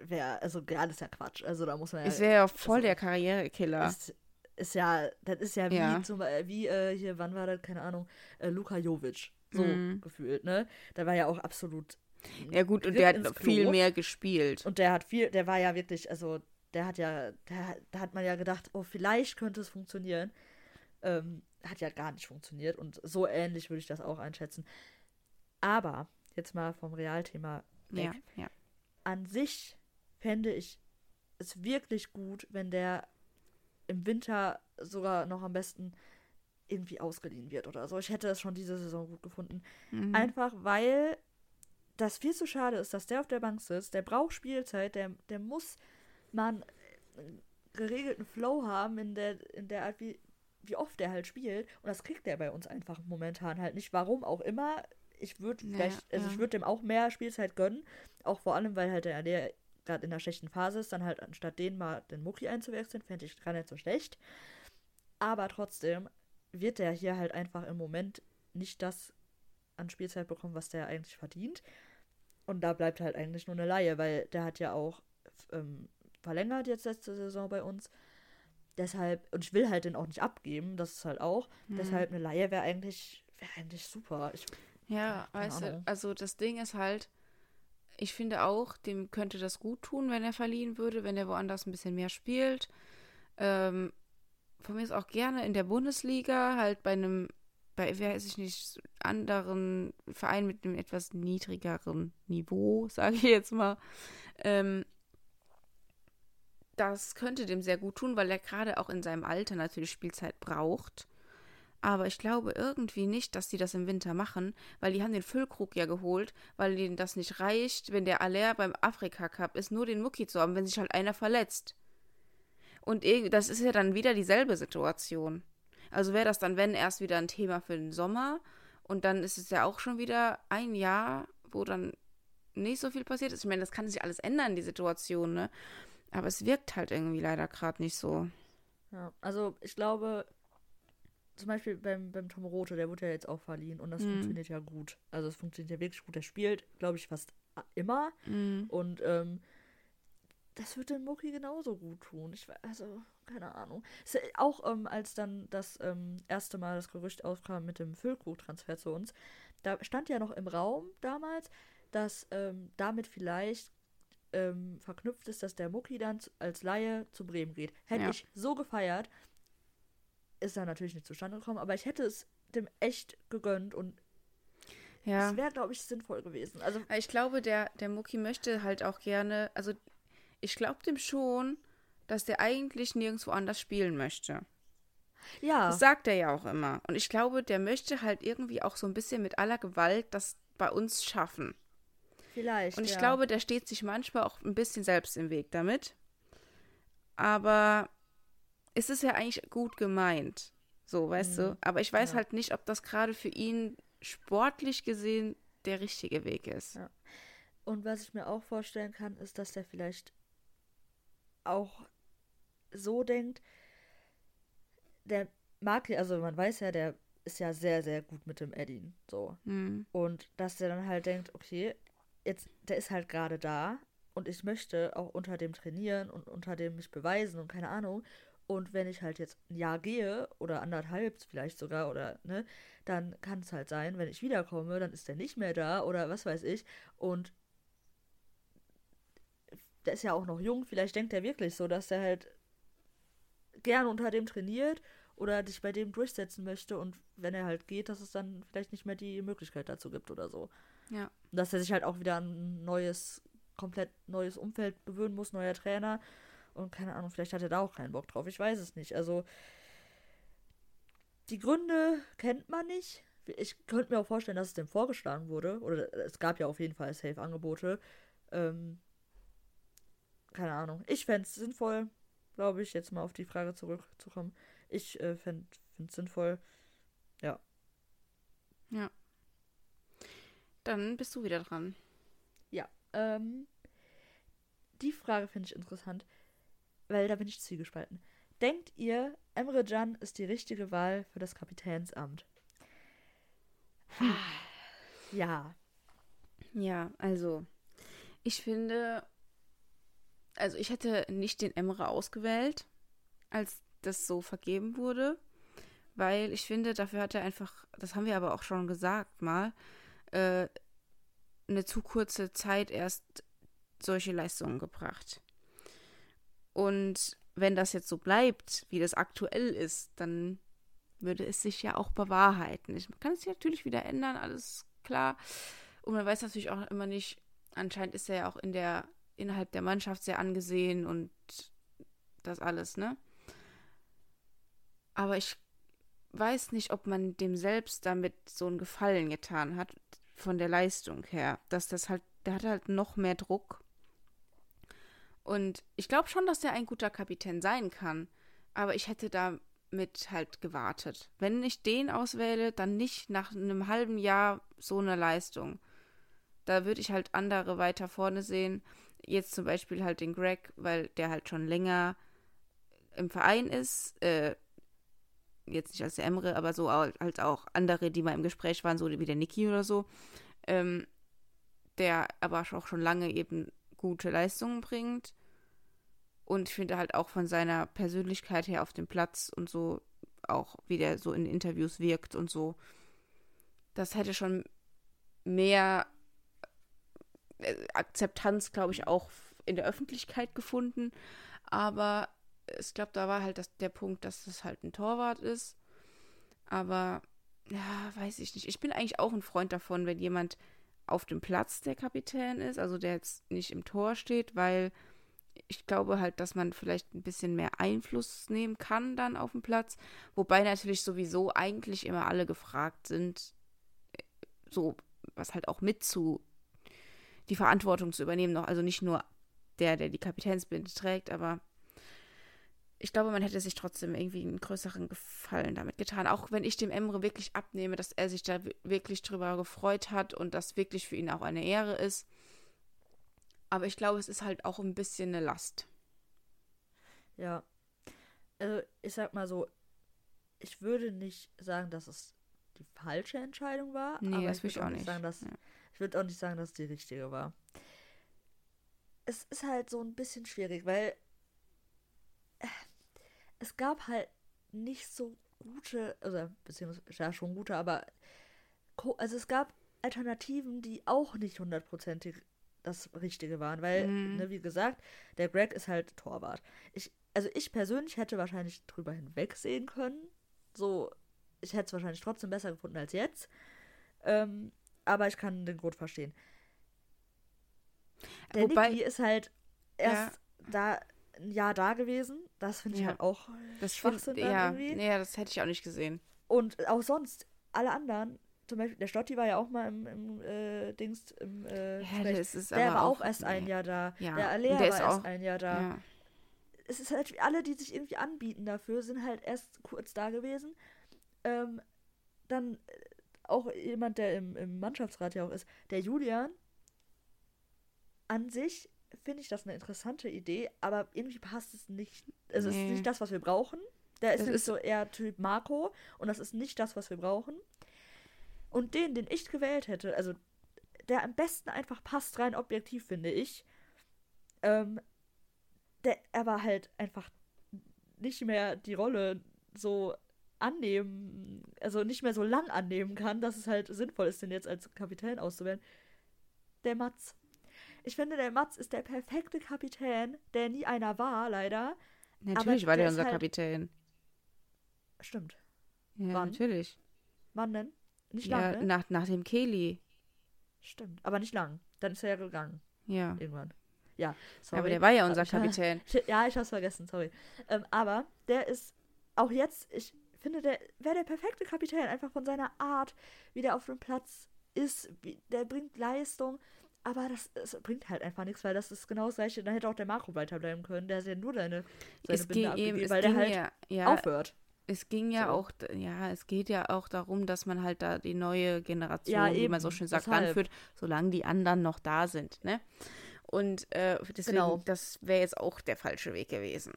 wär, also Real ist ja Quatsch. Also da muss man ja. Es wäre ja voll also, der Karrierekiller. Ist, ist ja, das ist ja wie Ja. zum wie äh, hier, wann war das, keine Ahnung, äh, Luka Jovic. So Mhm. gefühlt, ne? Der war ja auch absolut. Ja gut, und der hat viel mehr gespielt. Und der hat viel, der war ja wirklich, also der hat ja, der, da hat man ja gedacht, oh, vielleicht könnte es funktionieren. Ähm, hat ja gar nicht funktioniert und so ähnlich würde ich das auch einschätzen. Aber, jetzt mal vom Realthema weg. Ja, ja. An sich fände ich es wirklich gut, wenn der im Winter sogar noch am besten irgendwie ausgeliehen wird oder so. Ich hätte es schon diese Saison gut gefunden. Mhm. Einfach weil das viel zu schade ist, dass der auf der Bank sitzt. Der braucht Spielzeit, der, der muss mal einen äh, geregelten Flow haben in der, in der Art, wie, wie oft der halt spielt. Und das kriegt der bei uns einfach momentan halt nicht. Warum auch immer. Ich würde Ja, vielleicht, also ja. ich würde dem auch mehr Spielzeit gönnen. Auch vor allem, weil halt der, der gerade in einer schlechten Phase ist, dann halt anstatt den mal den Mucki einzuwechseln, fände ich gar nicht so schlecht. Aber trotzdem wird der hier halt einfach im Moment nicht das an Spielzeit bekommen, was der eigentlich verdient. Und da bleibt halt eigentlich nur eine Laie, weil der hat ja auch ähm, verlängert jetzt letzte Saison bei uns. Deshalb, und ich will halt den auch nicht abgeben, das ist halt auch. Mhm. Deshalb eine Laie wäre eigentlich, wäre eigentlich super. Ich, Ja, weißt du, Ahnung. also das Ding ist halt, ich finde auch, dem könnte das gut tun, wenn er verliehen würde, wenn er woanders ein bisschen mehr spielt. Ähm, von mir ist auch gerne in der Bundesliga, halt bei einem, bei, weiß ich nicht, anderen Verein mit einem etwas niedrigeren Niveau, sage ich jetzt mal. Ähm, das könnte dem sehr gut tun, weil er gerade auch in seinem Alter natürlich Spielzeit braucht. Aber ich glaube irgendwie nicht, dass die das im Winter machen, weil die haben den Füllkrug ja geholt, weil denen das nicht reicht, wenn der Aller beim Afrika Cup ist, nur den Mucki zu haben, wenn sich halt einer verletzt. Und das ist ja dann wieder dieselbe Situation. Also wäre das dann, wenn, erst wieder ein Thema für den Sommer. Und dann ist es ja auch schon wieder ein Jahr, wo dann nicht so viel passiert ist. Ich meine, das kann sich alles ändern, die Situation, ne? Aber es wirkt halt irgendwie leider gerade nicht so. ja, also ich glaube, zum Beispiel beim, beim Tom Rote, der wurde ja jetzt auch verliehen und das Mhm. funktioniert ja gut. Also es funktioniert ja wirklich gut. Der spielt, glaube ich, fast immer. Mhm. Und ähm, das wird den Mucki genauso gut tun. Ich weiß, also, keine Ahnung. Ist Auch ähm, als dann das ähm, erste Mal das Gerücht aufkam mit dem Füllkrug-Transfer zu uns, da stand ja noch im Raum damals, dass ähm, damit vielleicht ähm, verknüpft ist, dass der Mucki dann als Laie zu Bremen geht. Hätte Ja. ich so gefeiert, ist dann natürlich nicht zustande gekommen, aber ich hätte es dem echt gegönnt und Ja. es wäre, glaube ich, sinnvoll gewesen. Also, Ich glaube, der, der Mucki möchte halt auch gerne, also ich glaube dem schon, dass der eigentlich nirgendwo anders spielen möchte. ja. Das sagt er ja auch immer. Und ich glaube, der möchte halt irgendwie auch so ein bisschen mit aller Gewalt das bei uns schaffen. Vielleicht. Und ich ja. glaube, der steht sich manchmal auch ein bisschen selbst im Weg damit. Aber es ist ja eigentlich gut gemeint. So, weißt du? Aber ich weiß Ja. halt nicht, ob das gerade für ihn sportlich gesehen der richtige Weg ist. Ja. Und was ich mir auch vorstellen kann, ist, dass der vielleicht auch so denkt, der mag also man weiß ja, der ist ja sehr, sehr gut mit dem Eddin. So. Hm. Und dass der dann halt denkt, okay, jetzt, der ist halt gerade da und ich möchte auch unter dem trainieren und unter dem mich beweisen und keine Ahnung. Und wenn ich halt jetzt ein Jahr gehe oder anderthalb vielleicht sogar oder ne, dann kann es halt sein, wenn ich wiederkomme, dann ist der nicht mehr da oder was weiß ich. Und der ist ja auch noch jung, vielleicht denkt er wirklich so, dass er halt gerne unter dem trainiert oder dich bei dem durchsetzen möchte und wenn er halt geht, dass es dann vielleicht nicht mehr die Möglichkeit dazu gibt oder so. Ja. Dass er sich halt auch wieder an ein neues, komplett neues Umfeld gewöhnen muss, neuer Trainer. Und keine Ahnung, vielleicht hat er da auch keinen Bock drauf. Ich weiß es nicht. Also, die Gründe kennt man nicht. Ich könnte mir auch vorstellen, dass es dem vorgeschlagen wurde. Oder es gab ja auf jeden Fall Safe-Angebote. Ähm, keine Ahnung. Ich fände es sinnvoll, glaube ich, jetzt mal auf die Frage zurückzukommen. Ich äh, fände es sinnvoll. Dann bist du wieder dran. Ja, ähm, die Frage finde ich interessant, weil da bin ich zwiegespalten. Denkt ihr, Emre Can ist die richtige Wahl für das Kapitänsamt? Ja. Ja, also, ich finde, also ich hätte nicht den Emre ausgewählt als das so vergeben wurde, weil ich finde, dafür hat er einfach, das haben wir aber auch schon gesagt mal, äh, eine zu kurze Zeit erst solche Leistungen gebracht. Und wenn das jetzt so bleibt, wie das aktuell ist, dann würde es sich ja auch bewahrheiten. Ich kann es natürlich wieder ändern, alles klar. Und man weiß natürlich auch immer nicht, anscheinend ist er ja auch in der, innerhalb der Mannschaft sehr angesehen und das alles, ne? Aber ich weiß nicht, ob man dem selbst damit so einen Gefallen getan hat, von der Leistung her. Dass das halt, der hat halt noch mehr Druck. Und ich glaube schon, dass der ein guter Kapitän sein kann. Aber ich hätte damit halt gewartet. Wenn ich den auswähle, dann nicht nach einem halben Jahr so eine Leistung. Da würde ich halt andere weiter vorne sehen. Jetzt zum Beispiel halt den Greg, weil der halt schon länger im Verein ist. Äh, jetzt nicht als der Emre, aber so halt auch andere, die mal im Gespräch waren, so wie der Niki oder so. Ähm, der aber auch schon lange eben gute Leistungen bringt. Und ich finde halt auch von seiner Persönlichkeit her auf dem Platz und so, auch wie der so in Interviews wirkt und so, das hätte schon mehr äh, Akzeptanz, glaube ich, auch in der Öffentlichkeit gefunden. Aber ich glaube, da war halt das, der Punkt, dass das halt ein Torwart ist. Aber ja, weiß ich nicht. Ich bin eigentlich auch ein Freund davon, wenn jemand auf dem Platz der Kapitän ist, also der jetzt nicht im Tor steht, weil ich glaube halt, dass man vielleicht ein bisschen mehr Einfluss nehmen kann dann auf dem Platz. Wobei natürlich sowieso eigentlich immer alle gefragt sind, so was halt auch mit zu die Verantwortung zu übernehmen noch. Also nicht nur der, der die Kapitänsbinde trägt, aber ich glaube, man hätte sich trotzdem irgendwie einen größeren Gefallen damit getan. Auch wenn ich dem Emre wirklich abnehme, dass er sich da wirklich drüber gefreut hat und das wirklich für ihn auch eine Ehre ist. Aber ich glaube, es ist halt auch ein bisschen eine Last. Ja. Also, ich sag mal so, ich würde nicht sagen, dass es die falsche Entscheidung war. Nee, aber das ich würde auch nicht sagen, dass, ja. Ich würde auch nicht sagen, dass es die richtige war. Es ist halt so ein bisschen schwierig, weil es gab halt nicht so gute, also beziehungsweise ja schon gute, aber also es gab Alternativen, die auch nicht hundertprozentig das Richtige waren, weil, mhm. ne, wie gesagt, der Greg ist halt Torwart. Ich, also ich persönlich hätte wahrscheinlich drüber hinwegsehen können. So, ich hätte es wahrscheinlich trotzdem besser gefunden als jetzt. Ähm, aber ich kann den Grund verstehen. Der Wobei, Niki ist halt erst ja. da ein Jahr da gewesen. Das finde ich ja. halt auch das Schwachsinn find, ja. irgendwie. Nee, das hätte ich auch nicht gesehen. Und auch sonst, alle anderen, zum Beispiel der Stotti war ja auch mal im, im äh, Dings, im äh, ja, das ist der war auch, auch erst nee. ein Jahr da. Ja. Der Alea der war erst auch, ein Jahr da. Ja. Es ist halt, alle, die sich irgendwie anbieten dafür, sind halt erst kurz da gewesen. Ähm, dann äh, auch jemand, der im, im Mannschaftsrat ja auch ist, der Julian, an sich finde ich das eine interessante Idee, aber irgendwie passt es nicht. Es nee. ist nicht das, was wir brauchen. Der ist, ist so eher Typ Marco und das ist nicht das, was wir brauchen. Und den, den ich gewählt hätte, also der am besten einfach passt, rein objektiv, finde ich, ähm, der aber halt einfach nicht mehr die Rolle so annehmen, also nicht mehr so lang annehmen kann, dass es halt sinnvoll ist, den jetzt als Kapitän auszuwählen. Der Matz. Ich finde, der Mats ist der perfekte Kapitän, der nie einer war, leider. Natürlich war der, unser halt... Kapitän. Stimmt. Ja, Wann? natürlich. Wann denn? Nicht ja, lang, ne? nach, nach dem Kelly. Stimmt, aber nicht lang. Dann ist er ja gegangen. Ja. Irgendwann. Ja, sorry. Aber der war ja unser Kapitän. ja, ich hab's vergessen, sorry. Ähm, aber der ist auch jetzt, ich finde, der wäre der perfekte Kapitän, einfach von seiner Art, wie der auf dem Platz ist, wie, der bringt Leistung. Aber das, das, bringt halt einfach nichts, weil das ist genau das gleiche. Dann hätte auch der Makro weiterbleiben können. Der ist ja nur deine, seine es Binde abgegeben, eben, weil der halt ja, ja, aufhört. Es ging ja so. auch, ja, es geht ja auch darum, dass man halt da die neue Generation, ja, wie man so schön sagt, Deshalb. ranführt, solange die anderen noch da sind, ne? Und äh, deswegen, genau. das wäre jetzt auch der falsche Weg gewesen.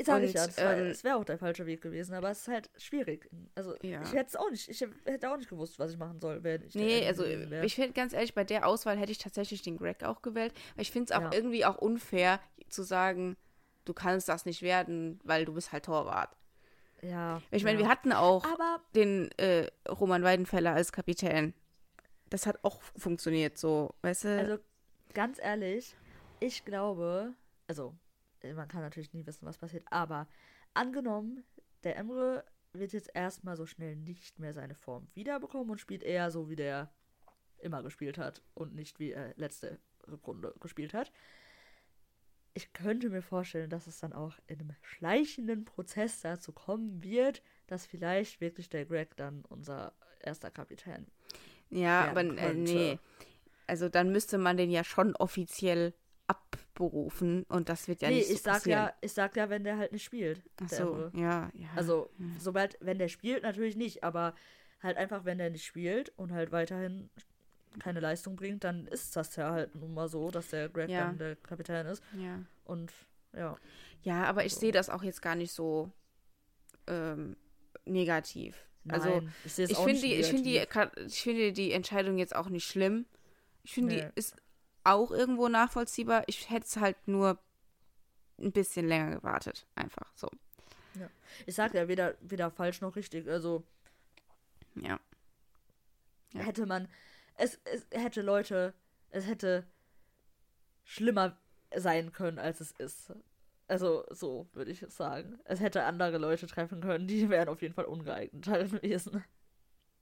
Sag ich ja, es ähm, wäre auch der falsche Weg gewesen, aber es ist halt schwierig. Also ja. ich hätte es auch nicht, ich hätte auch nicht gewusst, was ich machen soll, wenn ich Nee, also ich finde ganz ehrlich, bei der Auswahl hätte ich tatsächlich den Greg auch gewählt, weil ich finde es auch ja. irgendwie auch unfair zu sagen, du kannst das nicht werden, weil du bist halt Torwart. Ja. Ich meine, ja. wir hatten auch Aber den äh, Roman Weidenfeller als Kapitän. Das hat auch funktioniert, so, weißt du? Also, ganz ehrlich, ich glaube, also, man kann natürlich nie wissen, was passiert, aber angenommen, der Emre wird jetzt erstmal so schnell nicht mehr seine Form wiederbekommen und spielt eher so, wie der immer gespielt hat und nicht wie er letzte Runde gespielt hat. Ich könnte mir vorstellen, dass es dann auch in einem schleichenden Prozess dazu kommen wird, dass vielleicht wirklich der Greg dann unser erster Kapitän ja, aber äh, nee. Also dann müsste man den ja schon offiziell abberufen und das wird ja nee, nicht so ich sag passieren. ja, ich sag ja, wenn der halt nicht spielt. Ach so, ja, ja. Also, sobald, wenn der spielt, natürlich nicht, aber halt einfach, wenn der nicht spielt und halt weiterhin keine Leistung bringt, dann ist das ja halt nun mal so, dass der Greg Ja. dann der Kapitän ist. ja. Und ja. ja, aber ich So. sehe das auch jetzt gar nicht so ähm, negativ. Also Nein, ich es ich auch finde die, ich finde die, ich finde die Entscheidung jetzt auch nicht schlimm. Ich finde, Nee. die ist auch irgendwo nachvollziehbar. Ich hätte es halt nur ein bisschen länger gewartet. Einfach so. Ich sag ja weder, weder falsch noch richtig. Also Ja. Ja. hätte man, es, es hätte Leute, es hätte schlimmer sein können, als es ist. Also so würde ich sagen. Es hätte andere Leute treffen können, die wären auf jeden Fall ungeeigneter gewesen.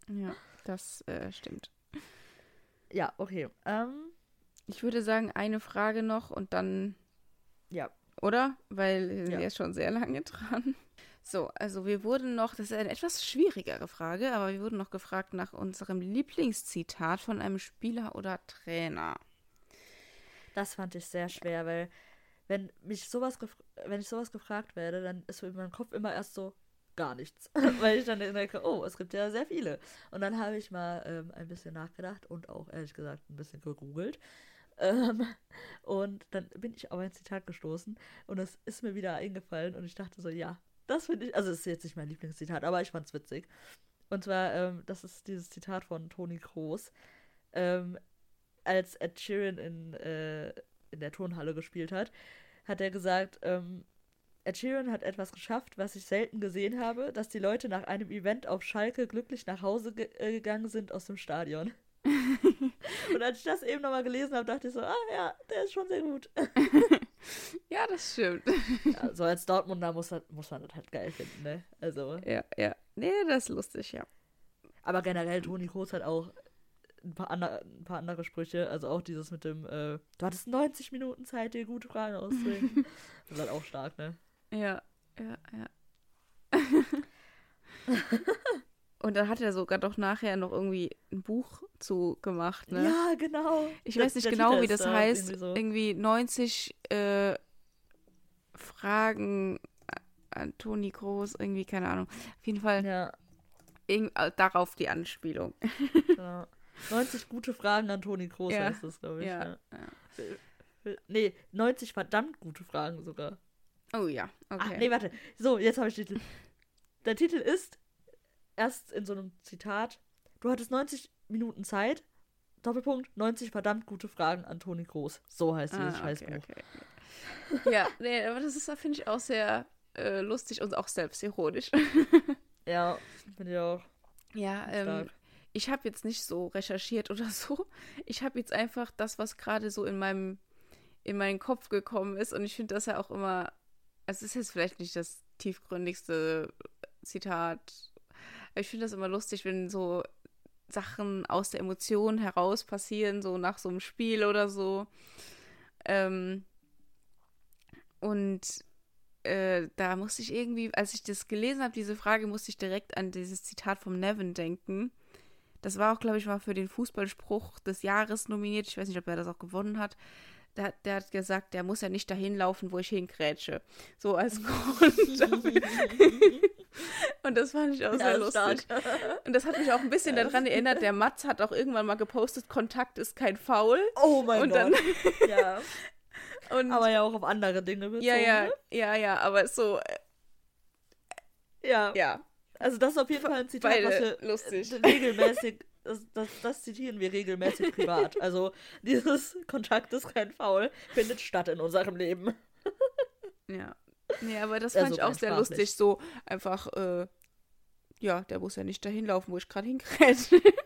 Ja, das äh, stimmt. Ja, okay. Ähm, Ich würde sagen, eine Frage noch und dann, ja. oder? Weil wir sind Ja. jetzt schon sehr lange dran. So, also wir wurden noch, das ist eine etwas schwierigere Frage, aber wir wurden noch gefragt nach unserem Lieblingszitat von einem Spieler oder Trainer. Das fand ich sehr schwer, weil wenn mich sowas wenn ich sowas gefragt werde, dann ist in meinem Kopf immer erst so gar nichts. weil ich dann denke, oh, es gibt ja sehr viele. Und dann habe ich mal ähm, ein bisschen nachgedacht und auch ehrlich gesagt ein bisschen gegoogelt. Ähm, und dann bin ich auf ein Zitat gestoßen und es ist mir wieder eingefallen und ich dachte so, ja, das finde ich, also es ist jetzt nicht mein Lieblingszitat, aber ich fand es witzig. Und zwar, ähm, das ist dieses Zitat von Toni Kroos. Ähm, als Ed Sheeran in, äh, in der Turnhalle gespielt hat, hat er gesagt, ähm, Ed Sheeran hat etwas geschafft, was ich selten gesehen habe, dass die Leute nach einem Event auf Schalke glücklich nach Hause ge äh, gegangen sind aus dem Stadion. Und als ich das eben nochmal gelesen habe, dachte ich so, ah ja, der ist schon sehr gut. Ja, das stimmt. Ja, so als Dortmunder muss, das- muss man das halt geil finden, ne? Also, Ja, ja. Nee, das ist lustig, ja. aber generell, Toni Kroos hat auch ein paar, andere, ein paar andere Sprüche, also auch dieses mit dem, äh, du hattest 90 Minuten Zeit, dir gute Fragen auszudenken. das ist halt auch stark, ne? Ja, ja, ja. Und dann hat er sogar doch nachher noch irgendwie ein Buch zu gemacht, ne? Ja, genau. Ich Der- weiß nicht genau, wie das da heißt. irgendwie so. Irgendwie 90 äh, Fragen an Toni Groß, irgendwie, keine Ahnung. Auf jeden Fall Ja, irg- äh, darauf die Anspielung. genau. 90 gute Fragen an Toni Kroos Ja, heißt das, glaube ich. Ja. Ja. ja. Nee, 90 verdammt gute Fragen sogar. Oh ja, okay. Ach, nee, warte. So, jetzt habe ich den Titel. Der Titel ist erst in so einem Zitat: Du hattest 90 Minuten Zeit. Doppelpunkt, 90 verdammt gute Fragen an Toni Kroos. So heißt dieses Ah, okay, Buch. okay, okay. ja, nee, aber das ist, finde ich, auch sehr äh, lustig und auch selbstironisch. Ja, finde ich auch. Ja, ähm, ich habe jetzt nicht so recherchiert oder so. Ich habe jetzt einfach das, was gerade so in meinem in meinen Kopf gekommen ist und ich finde das ja auch immer, also es ist jetzt vielleicht nicht das tiefgründigste Zitat, aber ich finde das immer lustig, wenn so Sachen aus der Emotion heraus passieren, so nach so einem Spiel oder so. Ähm, und äh, da musste ich irgendwie, als ich das gelesen habe, diese Frage, musste ich direkt an dieses Zitat vom Nevin denken. Das war auch, glaube ich, mal für den Fußballspruch des Jahres nominiert. Ich weiß nicht, ob er das auch gewonnen hat. Der, der hat gesagt, der muss ja nicht dahin laufen, wo ich hingrätsche. So als Grund. Und das fand ich auch sehr Ja, lustig. stark. Und das hat mich auch ein bisschen daran erinnert, der Mats hat auch irgendwann mal gepostet, Kontakt ist kein Foul. Oh mein Und Gott. dann- ja. Und Aber ja auch auf andere Dinge bezogen. ja, ja, ne? ja, ja, aber so, Ja. ja, Also das ist auf jeden Fall ein Zitat, Beide was wir lustig. regelmäßig, das, das, das zitieren wir regelmäßig privat. Also dieses Kontakt ist kein Foul findet statt in unserem Leben. Ja. Nee, aber das Ja, fand so ich auch sehr sprachlich. lustig. So einfach, äh, ja, der muss ja nicht dahin laufen, wo ich gerade hinkräte.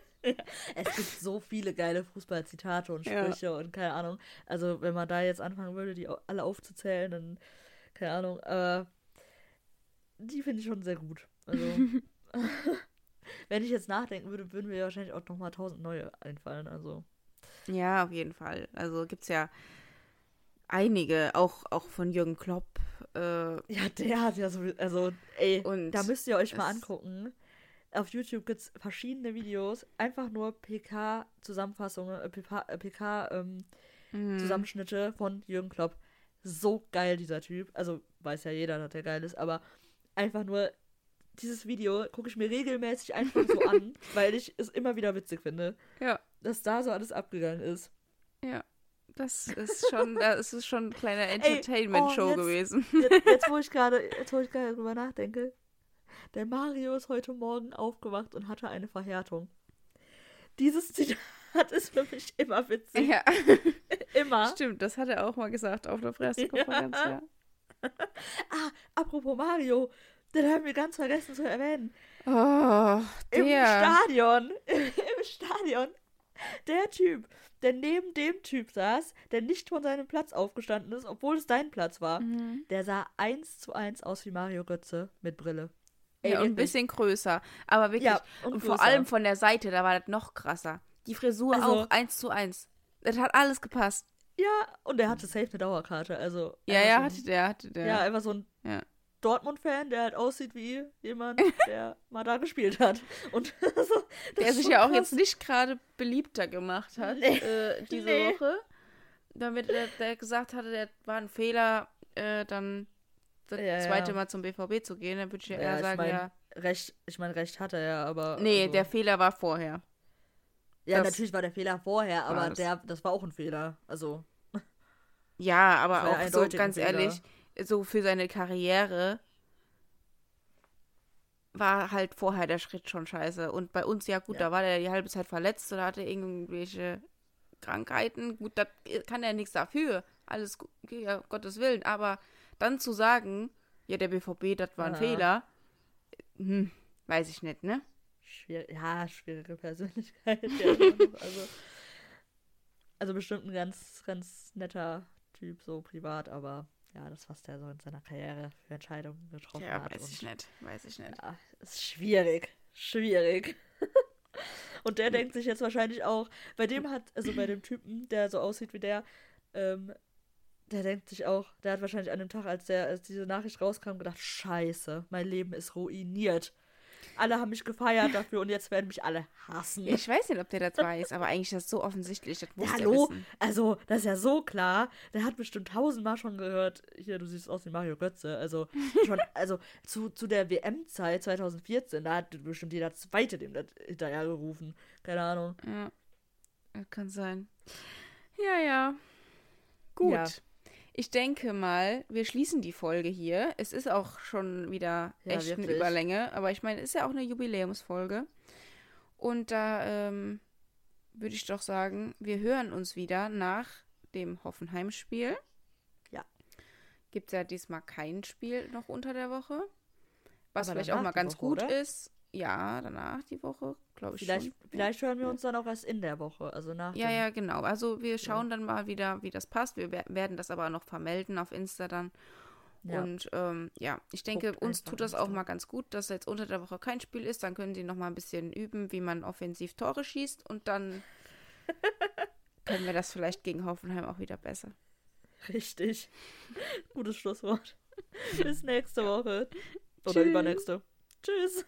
Es gibt so viele geile Fußballzitate und Ja. Sprüche und keine Ahnung. Also, wenn man da jetzt anfangen würde, die alle aufzuzählen, dann, keine Ahnung, aber die finde ich schon sehr gut. Also, wenn ich jetzt nachdenken würde, würden mir wahrscheinlich auch nochmal tausend neue einfallen. Also, ja, auf jeden Fall. Also gibt's ja einige, auch, auch von Jürgen Klopp. Äh, ja, der hat ja so, also, ey, Und da müsst ihr euch mal es- angucken. Auf YouTube gibt es verschiedene Videos, einfach nur PK-Zusammenfassungen, äh, PK, äh, PK ähm, mh, Zusammenschnitte von Jürgen Klopp. So geil, dieser Typ. Also, weiß ja jeder, dass der geil ist, aber einfach nur dieses Video gucke ich mir regelmäßig einfach so an, weil ich es immer wieder witzig finde, Ja, dass da so alles abgegangen ist. ja. Das ist schon, das ist schon eine kleine Entertainment-Show oh, gewesen. Jetzt, jetzt wo ich gerade, jetzt wo ich gerade drüber nachdenke, der Mario ist heute Morgen aufgewacht und hatte eine Verhärtung. Dieses Zitat ist für mich immer witzig. Ja, Immer. stimmt, das hat er auch mal gesagt auf der Pressekonferenz, Ja. ja. Ah, apropos Mario, den haben wir ganz vergessen zu erwähnen. Oh, Im. Stadion. Im Stadion. Der Typ, der neben dem Typ saß, der nicht von seinem Platz aufgestanden ist, obwohl es dein Platz war, Mhm. der sah eins zu eins aus wie Mario Götze mit Brille. Ey, Ja, und ein bisschen größer. Aber wirklich. Ja, und und vor allem von der Seite, da war das noch krasser. Die Frisur Also- auch eins zu eins. Das hat alles gepasst. Ja, und der hatte safe eine Dauerkarte. Also Ja, ja, hatte der, hatte der. Ja, einfach so ein Ja. Dortmund-Fan, der halt aussieht wie jemand, der mal da gespielt hat. Und so, der sich ja auch krass. jetzt nicht gerade beliebter gemacht hat Nee. äh, diese Nee. Woche. Damit der, der gesagt hatte, der war ein Fehler, äh, dann das Ja, zweite ja. Mal zum BVB zu gehen. Dann würde ich ja Ja, eher ich sagen, mein, ja. Recht, ich meine, Recht hatte er, aber. Nee, also, der Fehler war vorher. Ja, das- natürlich war der Fehler vorher, aber das. der, das war auch ein Fehler. Also, Ja, aber ja auch so ganz Fehler. ehrlich, so für seine Karriere war halt vorher der Schritt schon scheiße. Und bei uns, ja gut, Ja. da war der die halbe Zeit verletzt oder hatte irgendwelche Krankheiten. Gut, da kann er nichts dafür. Alles gut, ja, Gottes Willen. Aber dann zu sagen, ja, der BVB, das war ein Ja. Fehler, hm, weiß ich nicht, ne? schwierig, ja, schwierige Persönlichkeit. ja, also, also bestimmt ein ganz, ganz netter Typ, so privat, aber ja, das, was der so in seiner Karriere für Entscheidungen getroffen Ja, hat. weiß und ich nicht. Weiß ich nicht. Ja, ist schwierig. Schwierig. Und der denkt sich jetzt wahrscheinlich auch, bei dem hat, also bei dem Typen, der so aussieht wie der, ähm, der denkt sich auch, der hat wahrscheinlich an dem Tag, als der, als diese Nachricht rauskam, gedacht, scheiße, mein Leben ist ruiniert. Alle haben mich gefeiert dafür und jetzt werden mich alle hassen. Ich weiß nicht, ob der das weiß, aber eigentlich ist das so offensichtlich. Das muss Ja, hallo? wissen. Also, das ist ja so klar. Der hat bestimmt tausendmal schon gehört, hier, du siehst aus wie Mario Götze. Also, schon, also zu, zu der WM-Zeit 2014, da hat bestimmt jeder Zweite dem das hinterher gerufen. Keine Ahnung. Ja, kann sein. Ja, ja. Gut. Ja. Ich denke mal, wir schließen die Folge hier. Es ist auch schon wieder Ja, echt eine wirklich. Überlänge, aber ich meine, es ist ja auch eine Jubiläumsfolge. Und da ähm, würde ich doch sagen, wir hören uns wieder nach dem Hoffenheim-Spiel. Ja. Gibt es ja diesmal kein Spiel noch unter der Woche. Was Aber vielleicht auch mal ganz Woche, gut oder? ist. Ja, danach die Woche, glaube ich Vielleicht, schon. vielleicht hören wir uns dann auch erst in der Woche, also nach Ja, ja, genau. Also wir schauen dann mal wieder, wie das passt. Wir wer- werden das aber noch vermelden auf Insta dann. Ja. Und ähm, ja, ich denke, Guckt uns tut das Insta. auch mal ganz gut, dass jetzt unter der Woche kein Spiel ist. Dann können sie noch mal ein bisschen üben, wie man offensiv Tore schießt. Und dann können wir das vielleicht gegen Hoffenheim auch wieder besser. Richtig. Gutes Schlusswort. Bis nächste Woche. Oder Tschüss. übernächste. Tschüss.